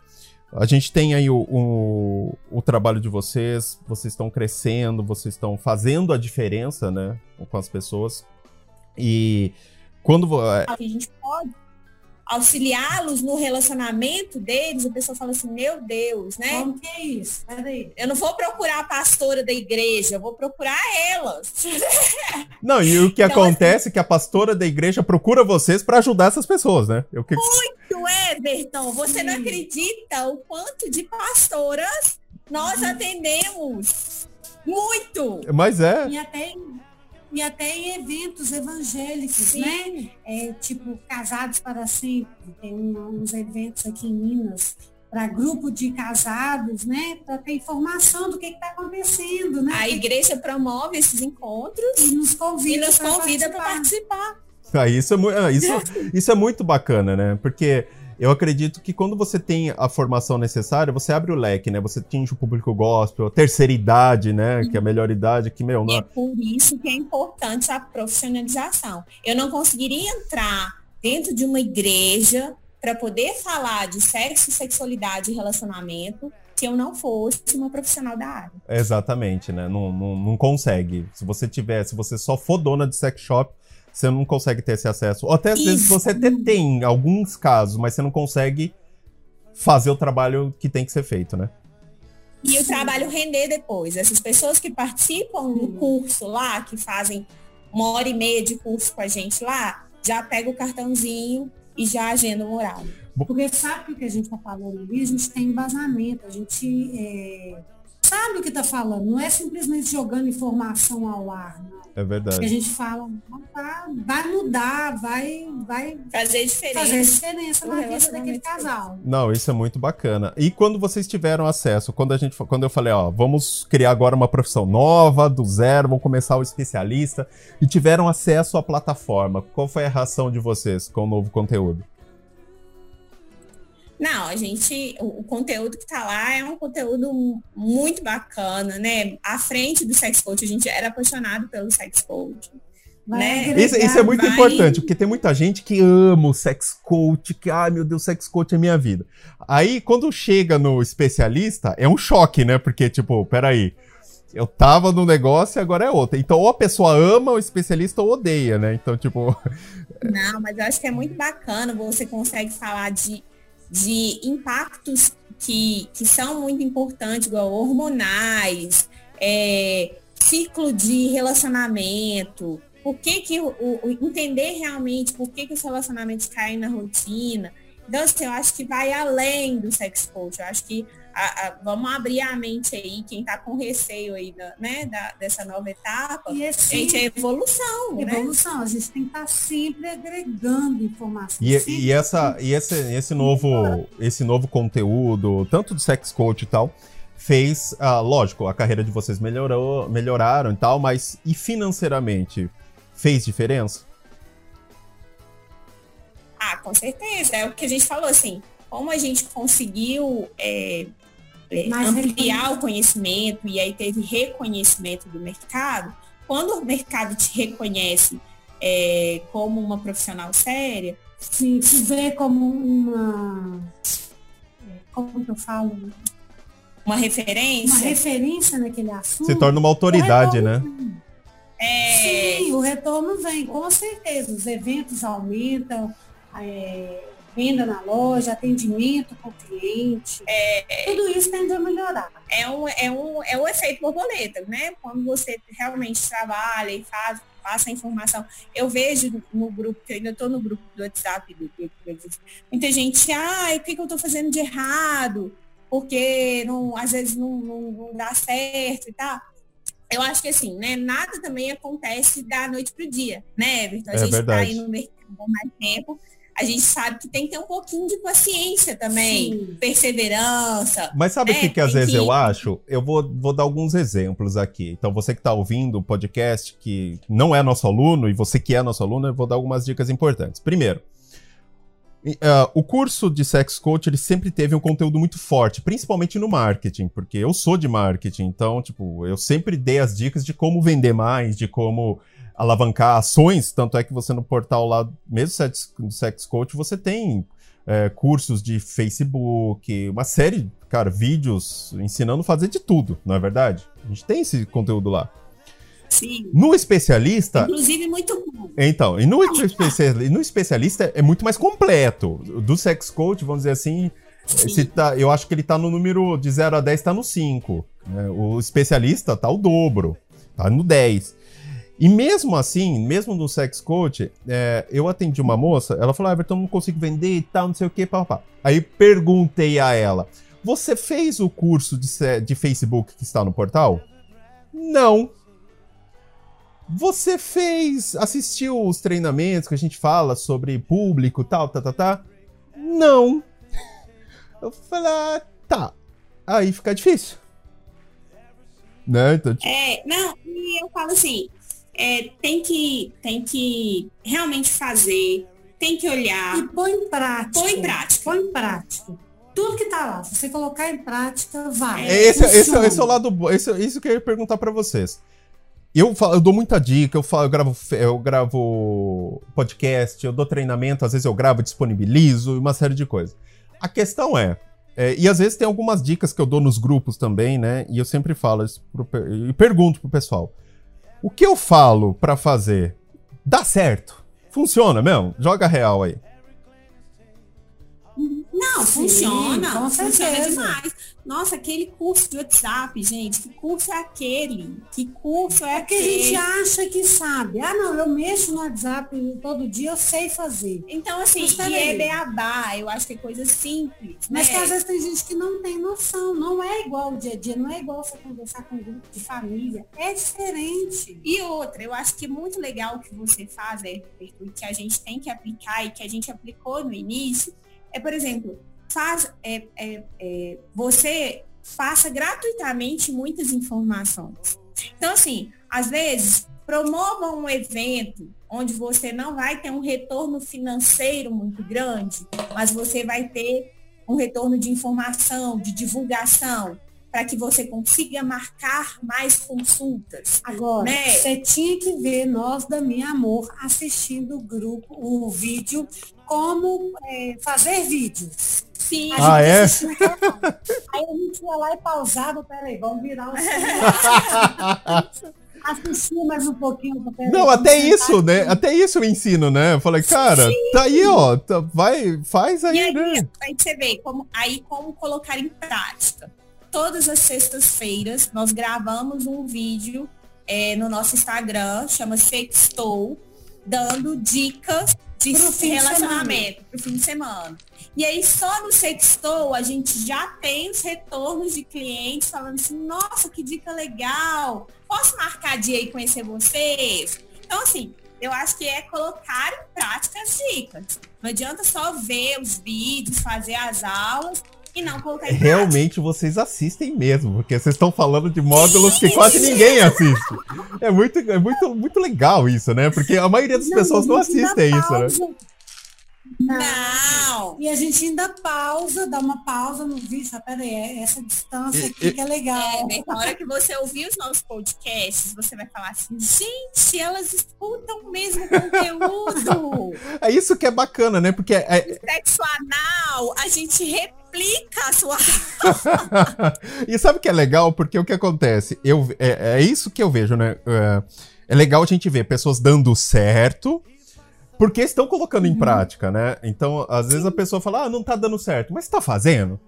a gente tem aí o, o, o, trabalho de vocês, vocês estão crescendo, vocês estão fazendo a diferença, né, com as pessoas. E quando... A gente pode auxiliá-los no relacionamento deles, a pessoa fala assim, meu Deus, né? Como que é isso? Peraí. Eu não vou procurar a pastora da igreja, eu vou procurar elas. Não, e o que então, acontece assim, é que a pastora da igreja procura vocês para ajudar essas pessoas, né? Eu que... Muito, Everton. Você Sim. não acredita o quanto de pastoras nós atendemos. Muito! Mas é. E até e até em eventos evangélicos, Sim. né? É, tipo, Casados para Sempre. Tem uns eventos aqui em Minas para grupo de casados, né? Para ter informação do que está acontecendo, né? A igreja promove esses encontros e nos convida, e nos convida para participar. Ah, isso, é, ah, isso, isso é muito bacana, né? Porque eu acredito que quando você tem a formação necessária, você abre o leque, né? Você atinge o público gospel, a terceira idade, né? Que é a melhor idade, que, meu... Não... É por isso que é importante a profissionalização. Eu não conseguiria entrar dentro de uma igreja para poder falar de sexo, sexualidade e relacionamento se eu não fosse uma profissional da área. Exatamente, né? Não, não, não consegue. Se você tiver, se você só for dona de sex shop, você não consegue ter esse acesso. Ou até às Isso. vezes você até tem em alguns casos, mas você não consegue fazer o trabalho que tem que ser feito, né? E o trabalho render depois. Essas pessoas que participam do curso lá, que fazem uma hora e meia de curso com a gente lá, já pega o cartãozinho e já agenda o horário. Porque sabe o que a gente está falando ali? A gente tem embasamento, a gente é, sabe o que está falando, não é simplesmente jogando informação ao ar. Não. É verdade. Que a gente fala, vai mudar, vai, vai fazer diferença, fazer diferença na vida daquele casal. Não, isso é muito bacana. E quando vocês tiveram acesso, quando a gente, quando eu falei, ó, vamos criar agora uma profissão nova, do zero, vamos começar o especialista, e tiveram acesso à plataforma, qual foi a reação de vocês com o novo conteúdo? Não, a gente, o, o conteúdo que está lá é um conteúdo muito bacana, né? À frente do sex coach, a gente era apaixonado pelo sex coach. Né? Isso, isso, é muito vai... importante, porque tem muita gente que ama o sex coach, que, ai meu Deus, sex coach é minha vida. Aí, quando chega no especialista, é um choque, né? Porque, tipo, peraí, eu tava no negócio e agora é outra. Então, ou a pessoa ama o especialista ou odeia, né? Então, tipo. Não, mas eu acho que é muito bacana, você consegue falar de de impactos que, que são muito importantes, igual hormonais, é, ciclo de relacionamento, por que, que o, o, entender realmente por que, que os relacionamentos caem na rotina. Então, assim, eu acho que vai além do sex coach. Eu acho que a, a, vamos abrir a mente aí, quem está com receio aí da, né, da, dessa nova etapa. E assim, gente, é evolução. Né? Evolução, né? a gente tem que estar tá sempre agregando informação. E, e, essa, e esse, esse, novo, esse novo conteúdo, tanto do sex coach e tal, fez, ah, lógico, a carreira de vocês melhorou, melhoraram e tal, mas e financeiramente fez diferença? Ah, com certeza. É o que a gente falou, assim, como a gente conseguiu é, é, ampliar o conhecimento e aí teve reconhecimento do mercado, quando o mercado te reconhece é, como uma profissional séria, Sim, te vê como uma. Como que eu falo? Uma referência. Uma referência naquele assunto. Se torna uma autoridade, né? É... Sim, o retorno vem, com certeza. Os eventos aumentam, é, venda na loja, atendimento com o cliente. É, tudo isso tende a melhorar. É um, é, um, é o efeito borboleta, né? Quando você realmente trabalha e faz, passa a informação. Eu vejo no grupo, que eu ainda estou no grupo do WhatsApp, do, do, do, muita gente, ai, o que, que eu estou fazendo de errado? Porque não, às vezes não, não, não dá certo e tal eu acho que assim, né, nada também acontece da noite pro dia, né, Everton? A é gente verdade. tá aí no mercado há mais tempo a gente sabe que tem que ter um pouquinho de paciência também, Sim. perseverança. Mas sabe o né? que, que às vezes que... eu acho? Eu vou, vou dar alguns exemplos aqui. Então, você que está ouvindo o podcast, que não é nosso aluno, e você que é nosso aluno, eu vou dar algumas dicas importantes. Primeiro, Uh, o curso de Sex Coach ele sempre teve um conteúdo muito forte, principalmente no marketing, porque eu sou de marketing, então, tipo, eu sempre dei as dicas de como vender mais, de como alavancar ações, tanto é que você no portal lá, mesmo do Sex Coach, você tem é, cursos de Facebook, uma série, cara, vídeos ensinando a fazer de tudo, não é verdade? A gente tem esse conteúdo lá. Sim. No especialista. Inclusive, muito bom. Então, e no, especialista, no especialista é muito mais completo. Do sex coach, vamos dizer assim. Tá, eu acho que ele tá no número de 0 a 10, tá no 5. Né? O especialista tá o dobro. Tá no 10. E mesmo assim, mesmo no sex coach, é, eu atendi uma moça, ela falou, ah, Everton, não consigo vender e tal, não sei o que, papá. Aí perguntei a ela, você fez o curso de, de Facebook que está no portal? Não. Você fez, assistiu os treinamentos que a gente fala sobre público, tal, tá, tá, tá? Não. Eu falei, ah, tá. Aí fica difícil. Né? Então, tipo... É, não, e eu falo assim, é, tem, que, tem que realmente fazer, tem que olhar. E põe em prática. Põe em prática. Põe em prática. Tudo que tá lá, se você colocar em prática, vai. É, esse, esse, esse, é o lado esse, Isso que eu ia perguntar para vocês. Eu, falo, eu dou muita dica, eu, falo, eu, gravo, eu gravo podcast, eu dou treinamento, às vezes eu gravo, disponibilizo, uma série de coisas. A questão é, é, e às vezes tem algumas dicas que eu dou nos grupos também, né? E eu sempre falo isso pro, e pergunto pro pessoal. O que eu falo para fazer dá certo? Funciona mesmo? Joga real aí. Não, Sim, funciona. Funciona demais. Nossa, aquele curso de WhatsApp, gente, que curso é aquele? Que curso é, é aquele? que a gente acha que sabe. Ah, não, eu mexo no WhatsApp todo dia, eu sei fazer. Então, assim, e é beabá, eu acho que é coisa simples. Mas né? que às vezes tem gente que não tem noção. Não é igual o dia a dia, não é igual você conversar com um grupo de família. É diferente. E outra, eu acho que é muito legal o que você faz, é, que a gente tem que aplicar e que a gente aplicou no início, é, por exemplo, faz, é, é, é, você faça gratuitamente muitas informações. Então, assim, às vezes, promova um evento onde você não vai ter um retorno financeiro muito grande, mas você vai ter um retorno de informação, de divulgação, para que você consiga marcar mais consultas. Agora, né? você tinha que ver nós da Minha Amor assistindo o grupo, o vídeo, como é, fazer vídeos. Sim. Ah, é? Aí a gente ia lá e pausava, peraí, vamos virar o assistir mais um pouquinho. Não, até isso, né? Até isso eu ensino, né? Eu falei, cara, Sim. tá aí, ó, tá, vai, faz aí, e aí, né? Aí você vê como, aí como colocar em prática. Todas as sextas-feiras nós gravamos um vídeo é, no nosso Instagram, chama Sextou, dando dicas de relacionamento para o fim de semana. E aí só no Sextou a gente já tem os retornos de clientes falando assim, nossa, que dica legal! Posso marcar dia e conhecer vocês? Então, assim, eu acho que é colocar em prática as dicas. Não adianta só ver os vídeos, fazer as aulas e não colocar em Realmente vocês assistem mesmo, porque vocês estão falando de módulos que quase ninguém assiste. É muito, é muito, muito legal isso, né? Porque a maioria das não, pessoas não assistem isso, né? Não. não. E a gente ainda pausa, dá uma pausa no vídeo. Ah, peraí, é essa distância aqui e, que é legal. É, na hora que você ouvir os nossos podcasts, você vai falar assim, gente, elas escutam o mesmo conteúdo. é isso que é bacana, né? Porque é... Sexo anal, a gente replica a sua. e sabe o que é legal? Porque o que acontece? Eu, é, é isso que eu vejo, né? É, é legal a gente ver pessoas dando certo porque estão colocando em uhum. prática, né? Então, às vezes a pessoa fala, ah, não tá dando certo, mas tá fazendo?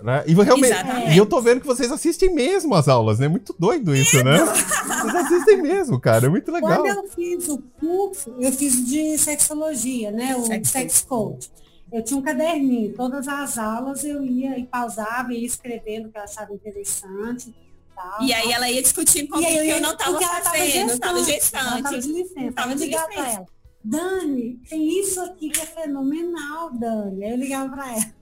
Né? E, realmente, e eu tô vendo que vocês assistem mesmo as aulas, né? Muito doido isso, né? vocês assistem mesmo, cara. É muito legal. Quando eu fiz o curso, eu fiz de sexologia, né? O sex, sex coach. Eu tinha um caderninho, todas as aulas eu ia e pausava, ia escrevendo o que eu achava interessante. Tal, e aí ela ia discutindo com que eu não estava fazendo, eu estava gestante. Estava de licença, tava de ligar para ela. Dani, tem isso aqui que é fenomenal, Dani. Aí eu ligava para ela.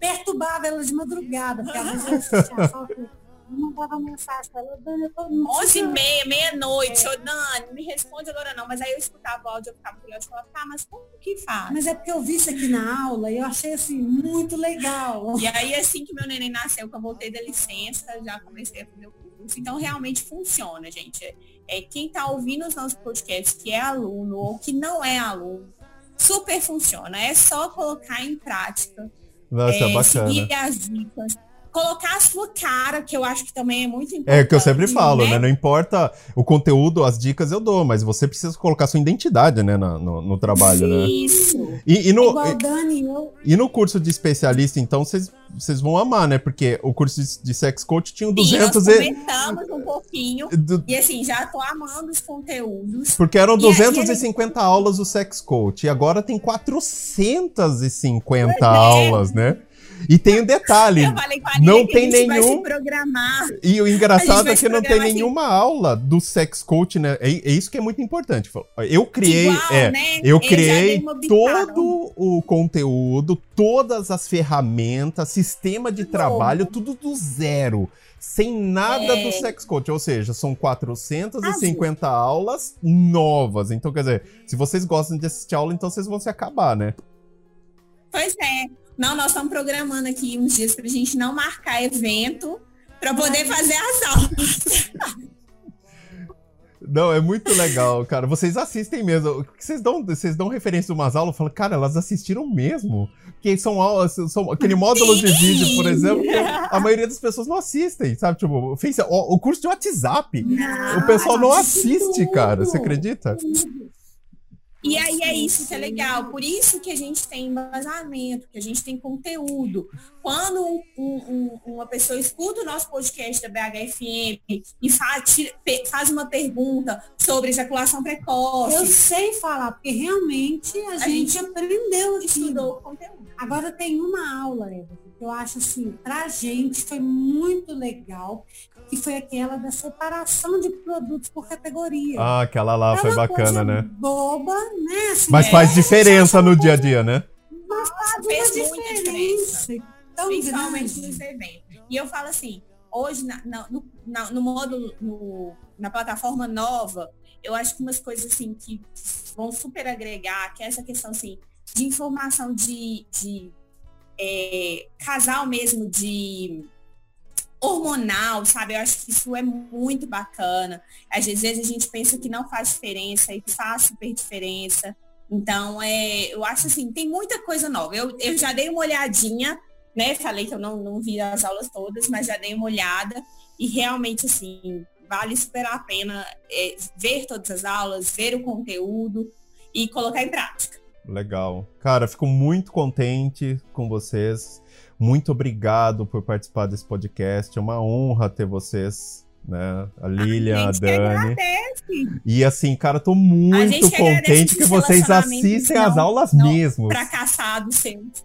Perturbava ela de madrugada, porque eu assistia que mandava mensagem ela, Dani, eu tô muito 11 e meia, meia-noite, é. Dani, me responde agora não. Mas aí eu escutava o áudio, eu ficava curiosa e falava, tá, mas como que faz? Mas é porque eu vi isso aqui na aula e eu achei assim, muito legal. E aí, assim que meu neném nasceu, que eu voltei da licença, já comecei a fazer o curso. Então, realmente funciona, gente é, quem está ouvindo os nossos podcasts que é aluno ou que não é aluno, super funciona. É só colocar em prática. Nossa, é, bacana. Seguir as dicas colocar a sua cara, que eu acho que também é muito importante. É o que eu sempre falo, né? né? Não importa o conteúdo, as dicas eu dou, mas você precisa colocar sua identidade, né, no, no, no trabalho, Isso. né? Isso. E, e, no, Igual Dani, eu... e no curso de especialista, então, vocês vocês vão amar, né? Porque o curso de, de sex coach tinha 200 Sim, nós comentamos e... um pouquinho. Do... E assim, já tô amando os conteúdos. Porque eram 250 e aulas do sex coach. E agora tem 450 é. aulas, né? E tem um detalhe. Eu falei com a não tem nenhum. E o engraçado é que não tem nenhuma aula do sex coach, né? É, é, isso que é muito importante. Eu criei, Igual, é, né? eu criei todo o conteúdo, todas as ferramentas, sistema de trabalho, tudo do zero sem nada é. do sex coach, ou seja, são 450 aulas novas. Então, quer dizer, se vocês gostam de assistir aula, então vocês vão se acabar, né? Pois é. Não, nós estamos programando aqui uns dias para a gente não marcar evento para poder fazer as aulas. Não, é muito legal, cara. Vocês assistem mesmo. Vocês dão, vocês dão referência de umas aulas e falam, cara, elas assistiram mesmo. Porque são aulas, são aquele módulo de vídeo, por exemplo, que a maioria das pessoas não assistem, sabe? Tipo, o, o curso de WhatsApp. Não, o pessoal não assiste, cara. Você acredita? E aí é isso que é legal. Por isso que a gente tem embasamento, que a gente tem conteúdo. Quando um, um, uma pessoa escuta o nosso podcast da BHFM e faz, faz uma pergunta sobre ejaculação precoce. Eu sei falar, porque realmente a, a gente, gente, aprendeu estudou o conteúdo. Agora tem uma aula, Eva, eu acho assim, pra gente foi muito legal, que foi aquela da separação de produtos por categoria. Ah, aquela lá foi bacana, né? Boba, né? Assim, Mas faz é, diferença no dia a dia, né? Mas faz, fez muita diferença. Principalmente nos eventos. E eu falo assim, hoje na, na, no, na, no módulo, no, na plataforma nova, eu acho que umas coisas assim que vão super agregar, que é essa questão assim, de informação de, de é, casal mesmo, de hormonal, sabe? Eu acho que isso é muito bacana. Às vezes a gente pensa que não faz diferença e faz super diferença. Então, é, eu acho assim, tem muita coisa nova. Eu, eu já dei uma olhadinha, né? Falei que eu não, não vi as aulas todas, mas já dei uma olhada. E realmente, assim, vale super a pena é, ver todas as aulas, ver o conteúdo e colocar em prática. Legal. Cara, fico muito contente com vocês. Muito obrigado por participar desse podcast. É uma honra ter vocês, né? A Lilian, a, a Dani. E assim, cara, tô muito contente que vocês assistem as aulas não, mesmo. Fracassado sempre.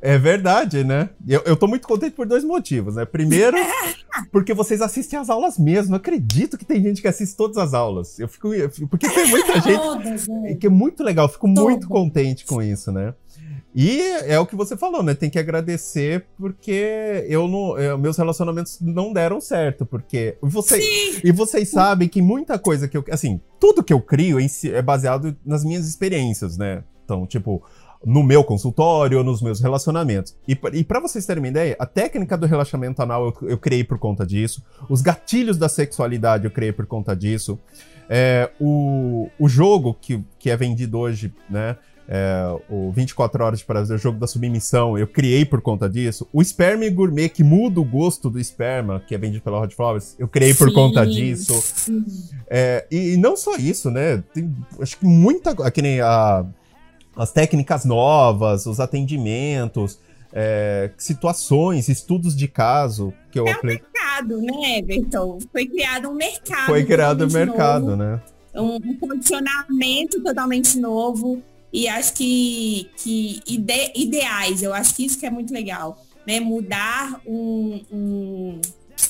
É verdade, né? Eu, eu tô muito contente por dois motivos, né? Primeiro, porque vocês assistem as aulas mesmo. Não acredito que tem gente que assiste todas as aulas. Eu fico. Porque tem muita gente. que é muito legal, eu fico muito contente com isso, né? E é o que você falou, né? Tem que agradecer porque eu não, eu, meus relacionamentos não deram certo, porque você Sim. e vocês sabem que muita coisa que eu, assim, tudo que eu crio é baseado nas minhas experiências, né? Então, tipo, no meu consultório, nos meus relacionamentos. E, e para vocês terem uma ideia, a técnica do relaxamento anal eu, eu, criei por conta disso, os gatilhos da sexualidade eu criei por conta disso, é, o, o jogo que, que é vendido hoje, né? é, o 24 Horas de Prazer, o jogo da submissão, eu criei por conta disso. O Sperma Gourmet, que muda o gosto do esperma, que é vendido pela Hot Flowers, eu criei por conta disso. É, e, e, não só isso, né? Tem, acho que muita. Que nem a, as técnicas novas, os atendimentos. É, situações, estudos de caso que eu é um mercado, né, Everton? Foi criado um mercado. Foi criado um mercado, novo, né? Um, um condicionamento totalmente novo e acho que, que ide, ideais, eu acho que isso que é muito legal, né? Mudar um, um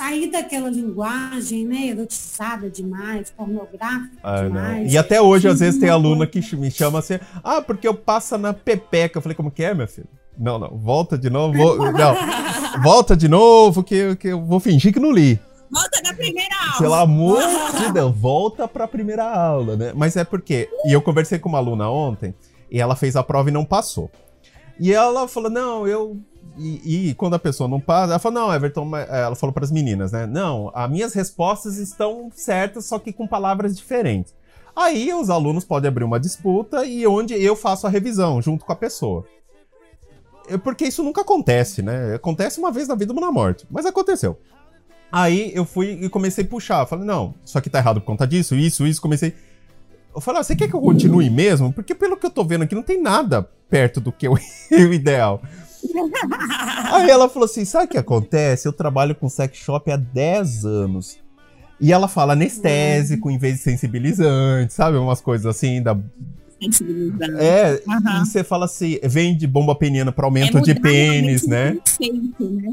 sair daquela linguagem, né, erotizada demais, pornográfica ah, demais. Não. E até hoje, às vezes, tem aluna que me chama assim, ah, porque eu passo na pepeca. Eu falei, como que é, meu filho? Não, não, volta de novo, vou, não, volta de novo, que, que eu vou fingir que não li. Volta na primeira aula. Pelo amor de Deus, volta pra primeira aula, né? Mas é porque, e eu conversei com uma aluna ontem, e ela fez a prova e não passou. E ela falou: não, eu. E, quando a pessoa não passa, ela falou: não, Everton, é, ela falou para as meninas, né? Não, as minhas respostas estão certas, só que com palavras diferentes. Aí os alunos podem abrir uma disputa e onde eu faço a revisão junto com a pessoa. Porque isso nunca acontece, né? Acontece uma vez na vida ou na morte. Mas aconteceu. Aí eu fui e comecei a puxar. Falei, não, isso aqui tá errado por conta disso, isso, isso. Comecei. Eu falei, ah, você quer que eu continue mesmo? Porque pelo que eu tô vendo aqui, não tem nada perto do que o ideal. Aí ela falou assim: sabe o que acontece? Eu trabalho com sex shop há 10 anos. E ela fala anestésico em vez de sensibilizante, sabe? Umas coisas assim da é, uhum. e você fala assim, vende bomba peniana para aumento é de pênis, né? né?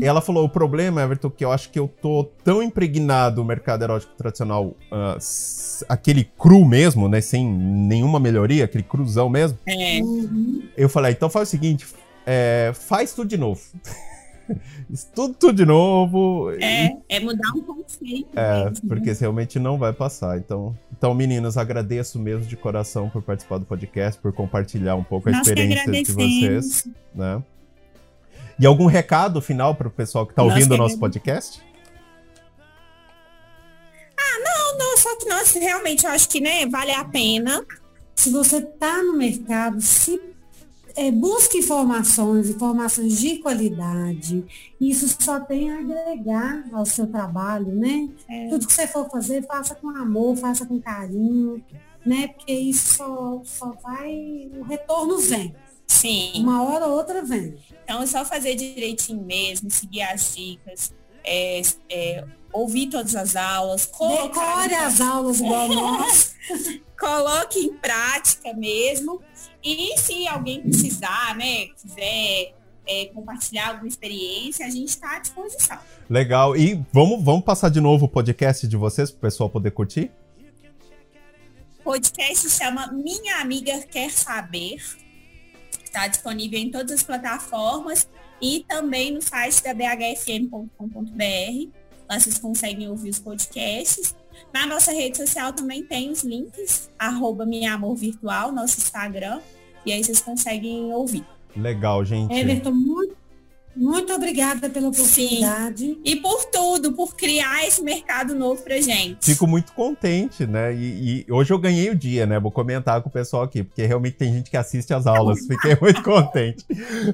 E ela falou, o problema, Everton, que eu acho que eu tô tão impregnado no mercado erótico tradicional, uh, aquele cru mesmo, né? Sem nenhuma melhoria, aquele cruzão mesmo. É. Eu falei, então faz o seguinte, é, faz tudo de novo. Estudo tudo de novo. É, e... é mudar um conceito. É, mesmo. Né? porque realmente não vai passar. Então, então, meninas, agradeço mesmo de coração por participar do podcast, por compartilhar um pouco a Nós experiência de vocês. Né? E algum recado final para o pessoal que está ouvindo o nosso podcast? Ah, não, não, só que nós realmente eu acho que né, vale a pena. Se você está no mercado, se é, busque informações, informações de qualidade. Isso só tem a agregar ao seu trabalho, né? É. Tudo que você for fazer, faça com amor, faça com carinho. né? Porque isso só, só vai, o retorno vem. Sim. Uma hora ou outra vem. Então é só fazer direitinho mesmo, seguir as dicas, é, é, ouvir todas as aulas, Decore as aulas igual nós. coloque em prática mesmo. E se alguém precisar, né, quiser é, compartilhar alguma experiência, a gente está à disposição. Legal. E vamos, vamos passar de novo o podcast de vocês para o pessoal poder curtir? O podcast chama Minha Amiga Quer Saber. Está disponível em todas as plataformas e também no site da bhfm.com.br. Lá vocês conseguem ouvir os podcasts. Na nossa rede social também tem os links, arroba Minha Amor Virtual, nosso Instagram, e aí vocês conseguem ouvir. Legal, gente. Everton, muito, muito obrigada pela oportunidade. Sim. E por tudo, por criar esse mercado novo pra gente. Fico muito contente, né? E, e, hoje eu ganhei o dia, né? Vou comentar com o pessoal aqui, porque realmente tem gente que assiste as aulas. Fiquei muito contente.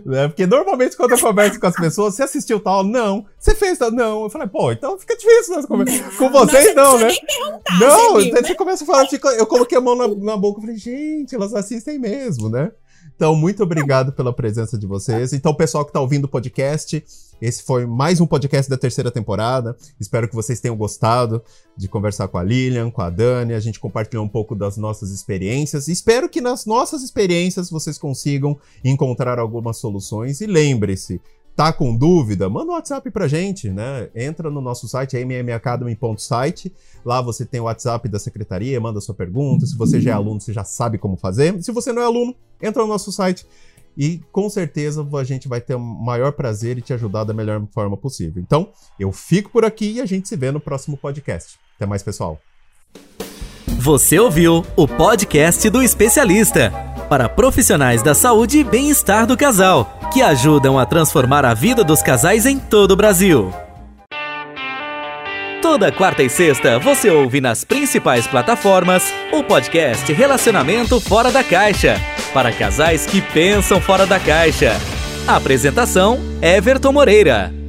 Né? Porque normalmente quando eu converso com as pessoas, você assistiu tal? Não. Você fez tal? Não. Eu falei, pô, então fica difícil nós conversar. Com vocês não, né? Não, viu, né? você começa a falar, eu coloquei a mão na, na boca e falei, gente, elas assistem mesmo, né? Então, muito obrigado pela presença de vocês. Então, pessoal que está ouvindo o podcast, esse foi mais um podcast da terceira temporada. Espero que vocês tenham gostado de conversar com a Lilian, com a Dani. A gente compartilhou um pouco das nossas experiências. Espero que nas nossas experiências vocês consigam encontrar algumas soluções. E lembre-se, tá com dúvida, manda um WhatsApp pra gente, né? Entra no nosso site, mmacademy.site. Lá você tem o WhatsApp da secretaria, manda sua pergunta. Se você já é aluno, você já sabe como fazer. Se você não é aluno, entra no nosso site e com certeza a gente vai ter o maior prazer e te ajudar da melhor forma possível. Então, eu fico por aqui e a gente se vê no próximo podcast. Até mais, pessoal. Você ouviu o podcast do especialista para profissionais da saúde e bem-estar do casal, que ajudam a transformar a vida dos casais em todo o Brasil. Toda quarta e sexta você ouve nas principais plataformas o podcast Relacionamento Fora da Caixa para casais que pensam fora da caixa. Apresentação: Everton Moreira.